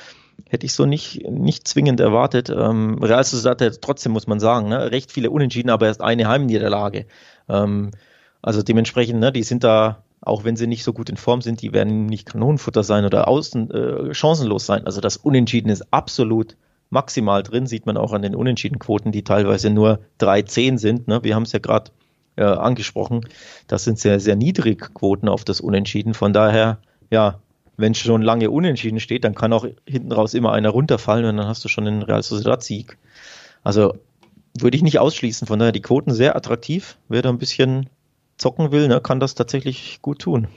hätte ich so nicht, nicht zwingend erwartet. Ähm, Real Sociedad hat trotzdem, muss man sagen, ne, recht viele Unentschieden, aber erst eine Heimniederlage. Ähm, also dementsprechend, ne, die sind da, auch wenn sie nicht so gut in Form sind, die werden nicht Kanonenfutter sein oder außen äh, chancenlos sein. Also das Unentschieden ist absolut maximal drin, sieht man auch an den Unentschiedenquoten, die teilweise nur 3-10 sind. Ne? Wir haben es ja gerade äh, angesprochen. Das sind sehr, sehr niedrige Quoten auf das Unentschieden. Von daher, ja, wenn schon lange unentschieden steht, dann kann auch hinten raus immer einer runterfallen und dann hast du schon einen Real Sociedad-Sieg. Also würde ich nicht ausschließen. Von daher die Quoten sehr attraktiv. Wer da ein bisschen zocken will, ne, kann das tatsächlich gut tun.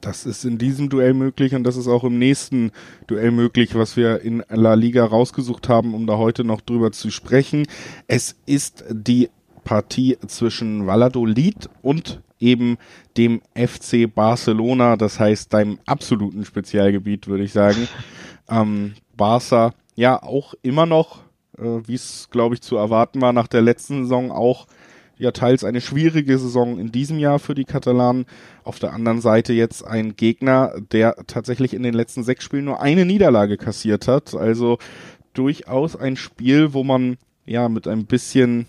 Das ist in diesem Duell möglich und das ist auch im nächsten Duell möglich, was wir in La Liga rausgesucht haben, um da heute noch drüber zu sprechen. Es ist die Partie zwischen Valladolid und eben dem FC Barcelona, das heißt deinem absoluten Spezialgebiet, würde ich sagen. <laughs> Ähm, Barca, ja, auch immer noch, äh, wie es, glaube ich, zu erwarten war, nach der letzten Saison auch ja teils eine schwierige Saison in diesem Jahr für die Katalanen. Auf der anderen Seite jetzt ein Gegner, der tatsächlich in den letzten sechs Spielen nur eine Niederlage kassiert hat. Also durchaus ein Spiel, wo man ja mit ein bisschen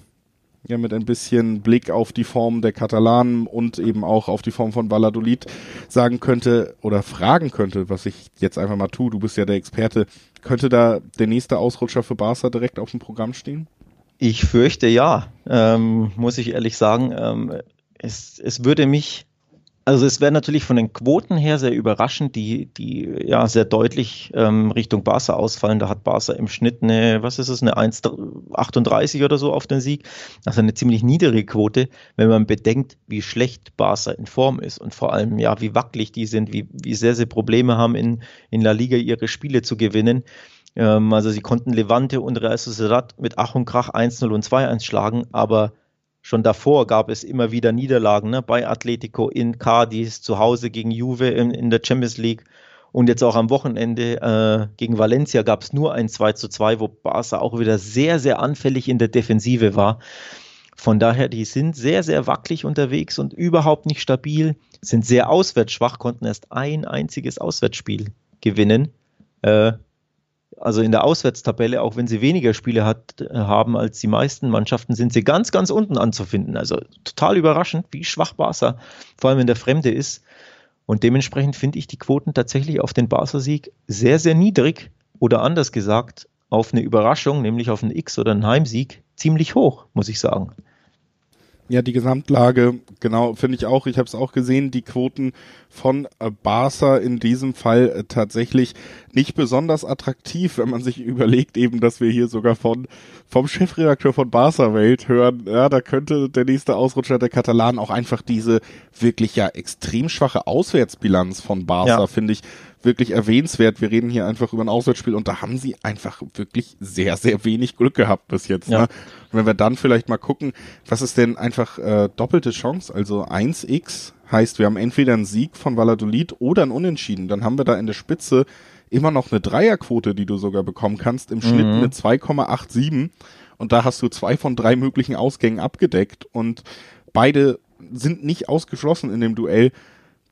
ja mit ein bisschen Blick auf die Form der Katalanen und eben auch auf die Form von Valladolid sagen könnte oder fragen könnte, was ich jetzt einfach mal tue, du bist ja der Experte, könnte da der nächste Ausrutscher für Barca direkt auf dem Programm stehen? Ich fürchte ja, ähm, muss ich ehrlich sagen. Ähm, es, es würde mich also es wäre natürlich von den Quoten her sehr überraschend, die, die ja sehr deutlich ähm, Richtung Barca ausfallen. Da hat Barca im Schnitt eine, was ist es, eine 1,38 oder so auf den Sieg. Also eine ziemlich niedrige Quote, wenn man bedenkt, wie schlecht Barca in Form ist und vor allem ja, wie wackelig die sind, wie, wie sehr sie Probleme haben, in, in La Liga ihre Spiele zu gewinnen. Ähm, also sie konnten Levante und Real Sociedad mit Ach und Krach 1-0 und 2-1 schlagen, aber Schon davor gab es immer wieder Niederlagen ne? bei Atletico in Cadiz, zu Hause gegen Juve in, in der Champions League. Und jetzt auch am Wochenende äh, gegen Valencia gab es nur ein 2 zu 2, wo Barca auch wieder sehr, sehr anfällig in der Defensive war. Von daher, die sind sehr, sehr wackelig unterwegs und überhaupt nicht stabil, sind sehr auswärtsschwach, konnten erst ein einziges Auswärtsspiel gewinnen. Äh, also in der Auswärtstabelle, auch wenn sie weniger Spiele hat, äh, haben als die meisten Mannschaften, sind sie ganz, ganz unten anzufinden. Also total überraschend, wie schwach Barca vor allem in der Fremde ist. Und dementsprechend finde ich die Quoten tatsächlich auf den Barca-Sieg sehr, sehr niedrig oder anders gesagt auf eine Überraschung, nämlich auf einen X oder einen Heimsieg, ziemlich hoch, muss ich sagen. Ja, die Gesamtlage, genau, finde ich auch. Ich habe es auch gesehen, die Quoten von äh, Barca in diesem Fall äh, tatsächlich nicht besonders attraktiv, wenn man sich <laughs> überlegt eben, dass wir hier sogar von vom Chefredakteur von Barca Welt hören, ja, da könnte der nächste Ausrutscher der Katalanen auch einfach diese wirklich ja extrem schwache Auswärtsbilanz von Barca, ja. finde ich, wirklich erwähnenswert. Wir reden hier einfach über ein Auswärtsspiel und da haben sie einfach wirklich sehr, sehr wenig Glück gehabt bis jetzt. Ja. Ne? Wenn wir dann vielleicht mal gucken, was ist denn einfach äh, doppelte Chance, also 1x heißt, wir haben entweder einen Sieg von Valladolid oder ein Unentschieden. Dann haben wir da in der Spitze immer noch eine Dreierquote, die du sogar bekommen kannst, im Schnitt mhm. mit 2,87 und da hast du zwei von drei möglichen Ausgängen abgedeckt und beide sind nicht ausgeschlossen in dem Duell.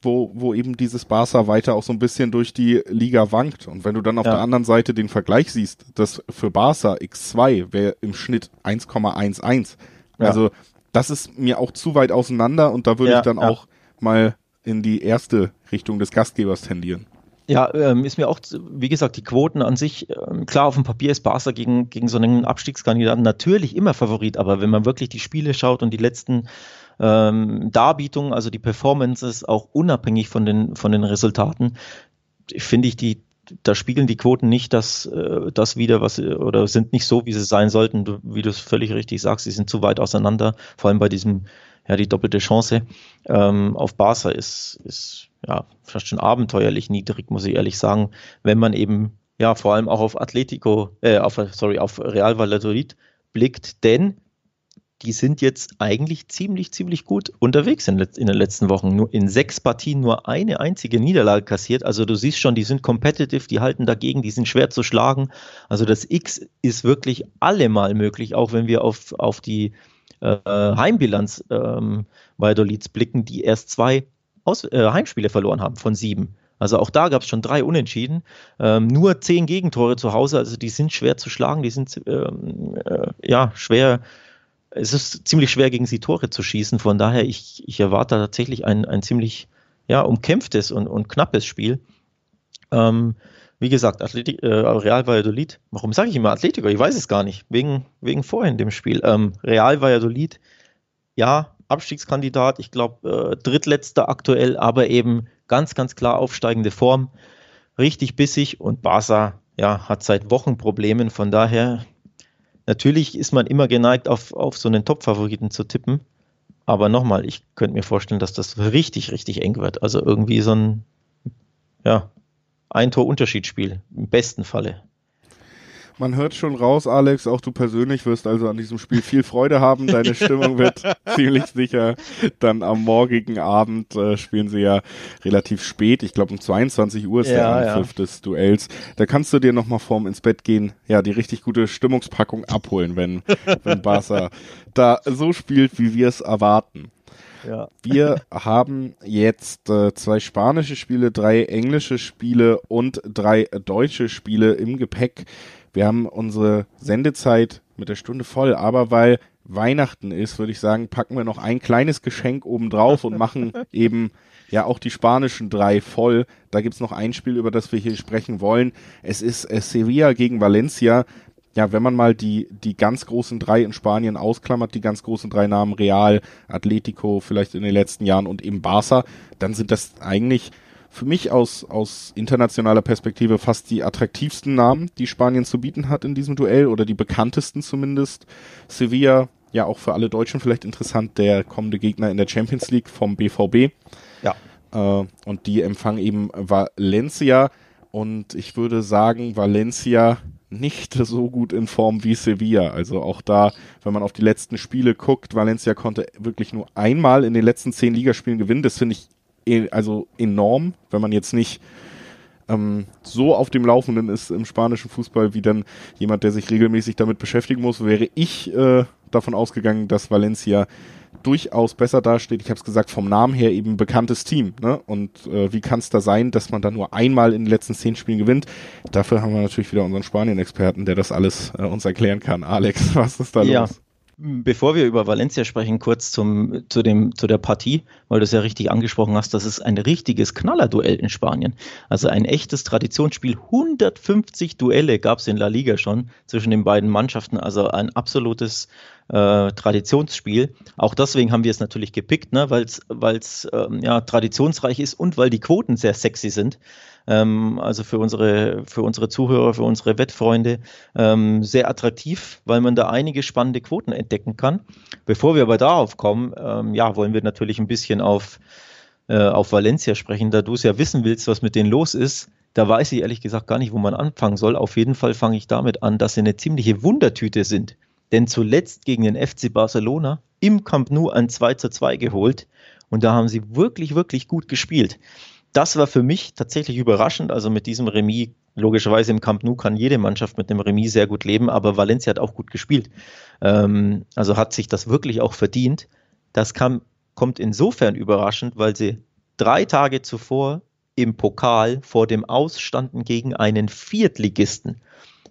Wo, wo eben dieses Barca weiter auch so ein bisschen durch die Liga wankt. Und wenn du dann auf ja. der anderen Seite den Vergleich siehst, dass für Barca X2 wäre im Schnitt 1,11. Ja. Also das ist mir auch zu weit auseinander und da würde ja, ich dann auch mal in die erste Richtung des Gastgebers tendieren. Ja, ähm, ist mir auch, wie gesagt, die Quoten an sich, ähm, klar, auf dem Papier ist Barca gegen, gegen so einen Abstiegskandidaten natürlich immer Favorit, aber wenn man wirklich die Spiele schaut und die letzten ähm, Darbietungen, also die Performances, auch unabhängig von den, von den Resultaten, finde ich, die, da spiegeln die Quoten nicht das, äh, das wieder, was, oder sind nicht so, wie sie sein sollten, du, wie du es völlig richtig sagst, sie sind zu weit auseinander, vor allem bei diesem, ja, die doppelte Chance. Ähm, auf Barca ist, ist ja fast schon abenteuerlich niedrig, muss ich ehrlich sagen, wenn man eben ja vor allem auch auf Atletico, äh, auf, sorry, auf Real Valladolid blickt, denn die sind jetzt eigentlich ziemlich, ziemlich gut unterwegs in, in, den letzten Wochen. Nur in sechs Partien nur eine einzige Niederlage kassiert. Also du siehst schon, die sind competitive, die halten dagegen, die sind schwer zu schlagen. Also das X ist wirklich allemal möglich, auch wenn wir auf, auf die äh, Heimbilanz ähm, Valladolids blicken, die erst zwei Aus äh, Heimspiele verloren haben von sieben. Also auch da gab es schon drei Unentschieden. Ähm, nur zehn Gegentore zu Hause, also die sind schwer zu schlagen, die sind ähm, äh, ja schwer es ist ziemlich schwer, gegen sie Tore zu schießen. Von daher, ich, ich erwarte tatsächlich ein, ein ziemlich ja, umkämpftes und, und knappes Spiel. Ähm, wie gesagt, Athletik, äh, Real Valladolid, warum sage ich immer Atletico? Ich weiß es gar nicht, wegen, wegen vorhin dem Spiel. Ähm, Real Valladolid, ja, Abstiegskandidat, ich glaube äh, drittletzter aktuell, aber eben ganz, ganz klar aufsteigende Form, richtig bissig und Barca ja, hat seit Wochen Problemen, von daher Natürlich ist man immer geneigt, auf, auf so einen Top-Favoriten zu tippen. Aber nochmal, ich könnte mir vorstellen, dass das richtig, richtig eng wird. Also irgendwie so ein, ja, ein Tor-Unterschiedsspiel im besten Falle. Man hört schon raus, Alex, auch du persönlich wirst also an diesem Spiel viel Freude haben. Deine Stimmung wird <laughs> ziemlich sicher dann am morgigen Abend äh, spielen sie ja relativ spät. Ich glaube um 22 Uhr ist ja, der Anpfiff ja. des Duells. Da kannst du dir nochmal vorm ins Bett gehen, ja, die richtig gute Stimmungspackung abholen, wenn, <laughs> wenn Barca da so spielt, wie wir es erwarten. Ja. Wir haben jetzt äh, zwei spanische Spiele, drei englische Spiele und drei deutsche Spiele im Gepäck. Wir haben unsere Sendezeit mit der Stunde voll, aber weil Weihnachten ist, würde ich sagen, packen wir noch ein kleines Geschenk oben drauf und machen <laughs> eben ja auch die spanischen drei voll. Da gibt's noch ein Spiel, über das wir hier sprechen wollen. Es ist äh, Sevilla gegen Valencia. Ja, wenn man mal die, die ganz großen drei in Spanien ausklammert, die ganz großen drei Namen Real, Atletico vielleicht in den letzten Jahren und eben Barca, dann sind das eigentlich für mich aus, aus internationaler Perspektive fast die attraktivsten Namen, die Spanien zu bieten hat in diesem Duell oder die bekanntesten zumindest. Sevilla, ja auch für alle Deutschen vielleicht interessant, der kommende Gegner in der Champions League vom BVB. Ja. Äh, und die empfangen eben Valencia und ich würde sagen, Valencia nicht <laughs> so gut in Form wie Sevilla. Also auch da, wenn man auf die letzten Spiele guckt, Valencia konnte wirklich nur einmal in den letzten zehn Ligaspielen gewinnen. Das finde ich also enorm, wenn man jetzt nicht ähm, so auf dem Laufenden ist im spanischen Fußball wie dann jemand, der sich regelmäßig damit beschäftigen muss, wäre ich äh, davon ausgegangen, dass Valencia durchaus besser dasteht. Ich habe es gesagt, vom Namen her eben bekanntes Team. Ne? Und äh, wie kann es da sein, dass man da nur einmal in den letzten zehn Spielen gewinnt? Dafür haben wir natürlich wieder unseren Spanien-Experten, der das alles äh, uns erklären kann. Alex, <laughs> was ist da ja. los? Bevor wir über Valencia sprechen, kurz zum, zu, dem, zu der Partie, weil du es ja richtig angesprochen hast, das ist ein richtiges Knallerduell in Spanien. Also ein echtes Traditionsspiel. 150 Duelle gab es in La Liga schon zwischen den beiden Mannschaften. Also ein absolutes äh, Traditionsspiel. Auch deswegen haben wir es natürlich gepickt, ne? weil es ähm, ja, traditionsreich ist und weil die Quoten sehr sexy sind. Ähm, also für unsere, für unsere Zuhörer, für unsere Wettfreunde ähm, sehr attraktiv, weil man da einige spannende Quoten entdecken kann. Bevor wir aber darauf kommen, ähm, ja, wollen wir natürlich ein bisschen auf, äh, auf Valencia sprechen, da du es ja wissen willst, was mit denen los ist. Da weiß ich ehrlich gesagt gar nicht, wo man anfangen soll. Auf jeden Fall fange ich damit an, dass sie eine ziemliche Wundertüte sind denn zuletzt gegen den FC Barcelona im Camp Nou ein 2 zu 2 geholt und da haben sie wirklich, wirklich gut gespielt. Das war für mich tatsächlich überraschend, also mit diesem Remis, logischerweise im Camp Nou kann jede Mannschaft mit dem Remis sehr gut leben, aber Valencia hat auch gut gespielt. Ähm, also hat sich das wirklich auch verdient. Das kam, kommt insofern überraschend, weil sie drei Tage zuvor im Pokal vor dem Ausstanden gegen einen Viertligisten.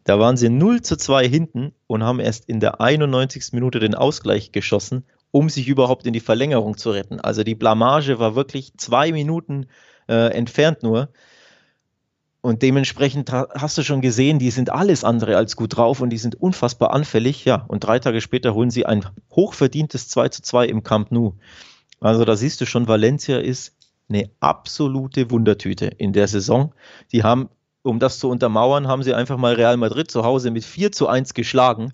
Da waren sie 0 zu 2 hinten und haben erst in der 91. Minute den Ausgleich geschossen, um sich überhaupt in die Verlängerung zu retten. Also die Blamage war wirklich zwei Minuten äh, entfernt nur. Und dementsprechend hast du schon gesehen, die sind alles andere als gut drauf und die sind unfassbar anfällig. Ja, und drei Tage später holen sie ein hochverdientes 2 zu 2 im Camp Nou. Also da siehst du schon, Valencia ist eine absolute Wundertüte in der Saison. Die haben, um das zu untermauern, haben sie einfach mal Real Madrid zu Hause mit 4 zu 1 geschlagen.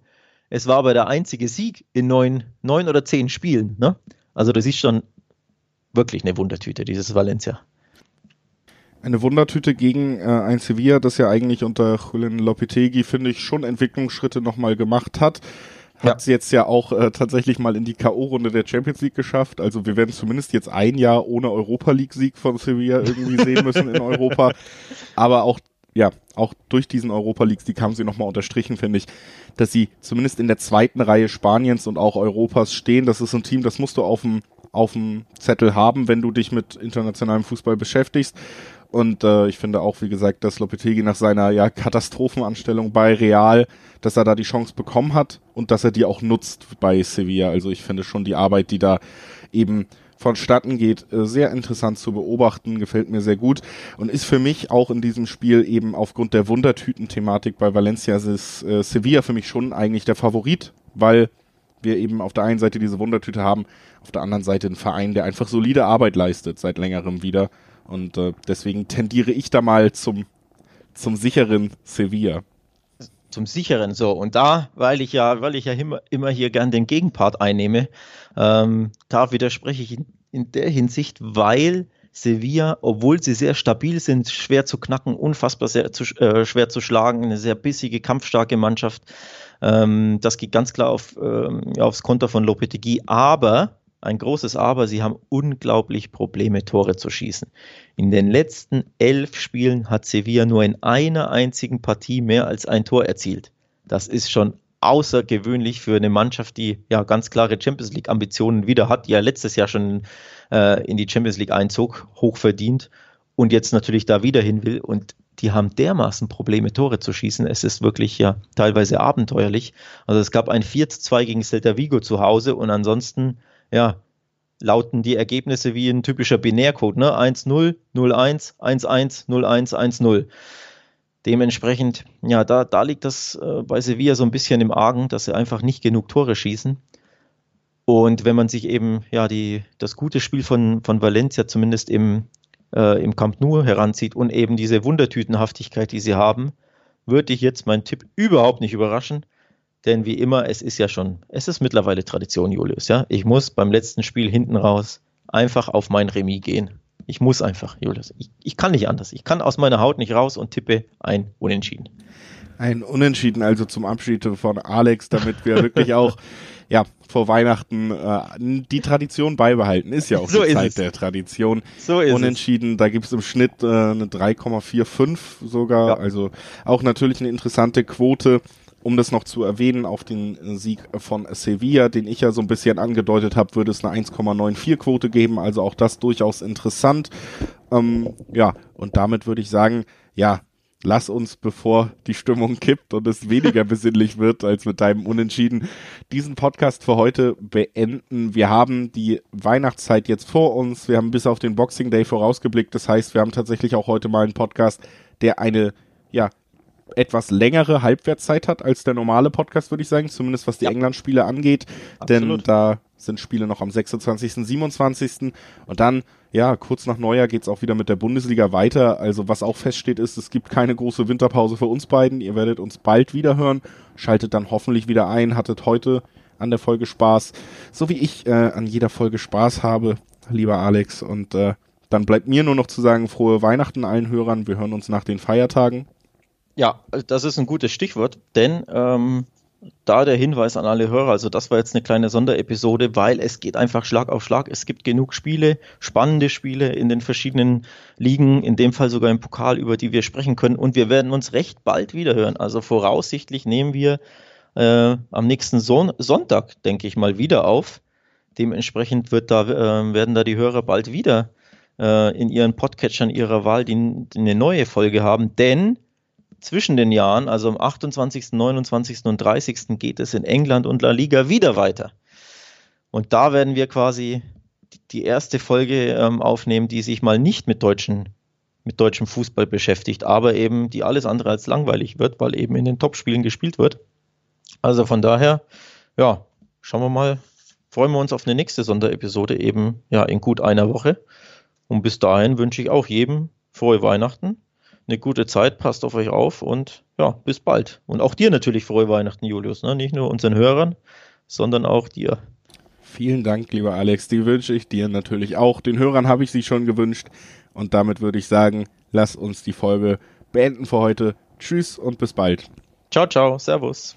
Es war aber der einzige Sieg in neun, neun oder zehn Spielen. Ne? Also das ist schon wirklich eine Wundertüte, dieses Valencia. Eine Wundertüte gegen äh, ein Sevilla, das ja eigentlich unter Julian Lopetegui, finde ich, schon Entwicklungsschritte nochmal gemacht hat. Hat es ja. jetzt ja auch äh, tatsächlich mal in die K.O.-Runde der Champions League geschafft. Also wir werden zumindest jetzt ein Jahr ohne Europa League-Sieg von Sevilla irgendwie sehen müssen in Europa. <laughs> Aber auch, ja, auch durch diesen Europa League-Sieg haben sie nochmal unterstrichen, finde ich, dass sie zumindest in der zweiten Reihe Spaniens und auch Europas stehen. Das ist ein Team, das musst du auf dem auf dem Zettel haben, wenn du dich mit internationalem Fußball beschäftigst. Und äh, ich finde auch, wie gesagt, dass Lopetegui nach seiner ja, Katastrophenanstellung bei Real, dass er da die Chance bekommen hat und dass er die auch nutzt bei Sevilla. Also ich finde schon die Arbeit, die da eben vonstatten geht, äh, sehr interessant zu beobachten, gefällt mir sehr gut und ist für mich auch in diesem Spiel eben aufgrund der Wundertüten-Thematik bei Valencia ist äh, Sevilla für mich schon eigentlich der Favorit, weil wir eben auf der einen Seite diese Wundertüte haben, auf der anderen Seite einen Verein, der einfach solide Arbeit leistet seit längerem wieder und äh, deswegen tendiere ich da mal zum, zum sicheren Sevilla. Zum sicheren, so. Und da, weil ich ja, weil ich ja immer, immer hier gern den Gegenpart einnehme, ähm, da widerspreche ich in, in der Hinsicht, weil Sevilla, obwohl sie sehr stabil sind, schwer zu knacken, unfassbar zu, äh, schwer zu schlagen, eine sehr bissige, kampfstarke Mannschaft. Ähm, das geht ganz klar auf, ähm, aufs Konto von Lopetegui. Aber ein großes Aber, sie haben unglaublich Probleme, Tore zu schießen. In den letzten elf Spielen hat Sevilla nur in einer einzigen Partie mehr als ein Tor erzielt. Das ist schon außergewöhnlich für eine Mannschaft, die ja ganz klare Champions League Ambitionen wieder hat, die ja letztes Jahr schon äh, in die Champions League einzog, hoch verdient und jetzt natürlich da wieder hin will. Und die haben dermaßen Probleme, Tore zu schießen. Es ist wirklich ja teilweise abenteuerlich. Also es gab ein 4-2 gegen Celta Vigo zu Hause und ansonsten ja, lauten die Ergebnisse wie ein typischer Binärcode, ne? 1-0, 0-1, 1-1, 0-1, 1-0. Dementsprechend, ja, da, da liegt das äh, bei Sevilla so ein bisschen im Argen, dass sie einfach nicht genug Tore schießen. Und wenn man sich eben ja die, das gute Spiel von, von Valencia zumindest im, äh, im Camp Nou heranzieht und eben diese Wundertütenhaftigkeit, die sie haben, würde ich jetzt meinen Tipp überhaupt nicht überraschen. Denn wie immer, es ist ja schon, es ist mittlerweile Tradition, Julius. Ja, ich muss beim letzten Spiel hinten raus einfach auf mein Remis gehen. Ich muss einfach, Julius. Ich, ich kann nicht anders. Ich kann aus meiner Haut nicht raus und tippe ein Unentschieden. Ein Unentschieden also zum Abschied von Alex, damit wir wirklich <laughs> auch ja vor Weihnachten äh, die Tradition beibehalten. Ist ja auch so die Zeit es. der Tradition. So ist Unentschieden, es. da gibt es im Schnitt äh, eine 3,45 sogar. Ja. Also auch natürlich eine interessante Quote um das noch zu erwähnen, auf den Sieg von Sevilla, den ich ja so ein bisschen angedeutet habe, würde es eine 1,94 Quote geben, also auch das durchaus interessant. Ähm, ja, und damit würde ich sagen, ja, lass uns, bevor die Stimmung kippt und es weniger <laughs> besinnlich wird als mit deinem Unentschieden, diesen Podcast für heute beenden. Wir haben die Weihnachtszeit jetzt vor uns. Wir haben bis auf den Boxing Day vorausgeblickt. Das heißt, wir haben tatsächlich auch heute mal einen Podcast, der eine ja, etwas längere Halbwertszeit hat als der normale Podcast, würde ich sagen, zumindest was die ja. England-Spiele angeht. Absolut. Denn da sind Spiele noch am 26., 27. Und dann, ja, kurz nach Neujahr geht's auch wieder mit der Bundesliga weiter. Also was auch feststeht ist, es gibt keine große Winterpause für uns beiden. Ihr werdet uns bald wieder hören. Schaltet dann hoffentlich wieder ein. Hattet heute an der Folge Spaß. So wie ich äh, an jeder Folge Spaß habe, lieber Alex. Und äh, dann bleibt mir nur noch zu sagen, frohe Weihnachten allen Hörern. Wir hören uns nach den Feiertagen. Ja, das ist ein gutes Stichwort, denn ähm, da der Hinweis an alle Hörer, also das war jetzt eine kleine Sonderepisode, weil es geht einfach Schlag auf Schlag. Es gibt genug Spiele, spannende Spiele in den verschiedenen Ligen, in dem Fall sogar im Pokal, über die wir sprechen können. Und wir werden uns recht bald wiederhören. Also voraussichtlich nehmen wir äh, am nächsten Son Sonntag, denke ich mal, wieder auf. Dementsprechend wird da, äh, werden da die Hörer bald wieder äh, in ihren Podcatchern ihrer Wahl, die, die eine neue Folge haben, denn zwischen den Jahren, also am 28., 29. und 30. geht es in England und La Liga wieder weiter. Und da werden wir quasi die erste Folge ähm, aufnehmen, die sich mal nicht mit deutschen mit deutschem Fußball beschäftigt, aber eben die alles andere als langweilig wird, weil eben in den Topspielen gespielt wird. Also von daher, ja, schauen wir mal, freuen wir uns auf eine nächste Sonderepisode eben ja in gut einer Woche. Und bis dahin wünsche ich auch jedem frohe Weihnachten, eine gute Zeit, passt auf euch auf und ja, bis bald. Und auch dir natürlich frohe Weihnachten, Julius, ne? nicht nur unseren Hörern, sondern auch dir. Vielen Dank, lieber Alex. Die wünsche ich dir natürlich auch. Den Hörern habe ich sie schon gewünscht. Und damit würde ich sagen, lass uns die Folge beenden für heute. Tschüss und bis bald. Ciao, ciao. Servus.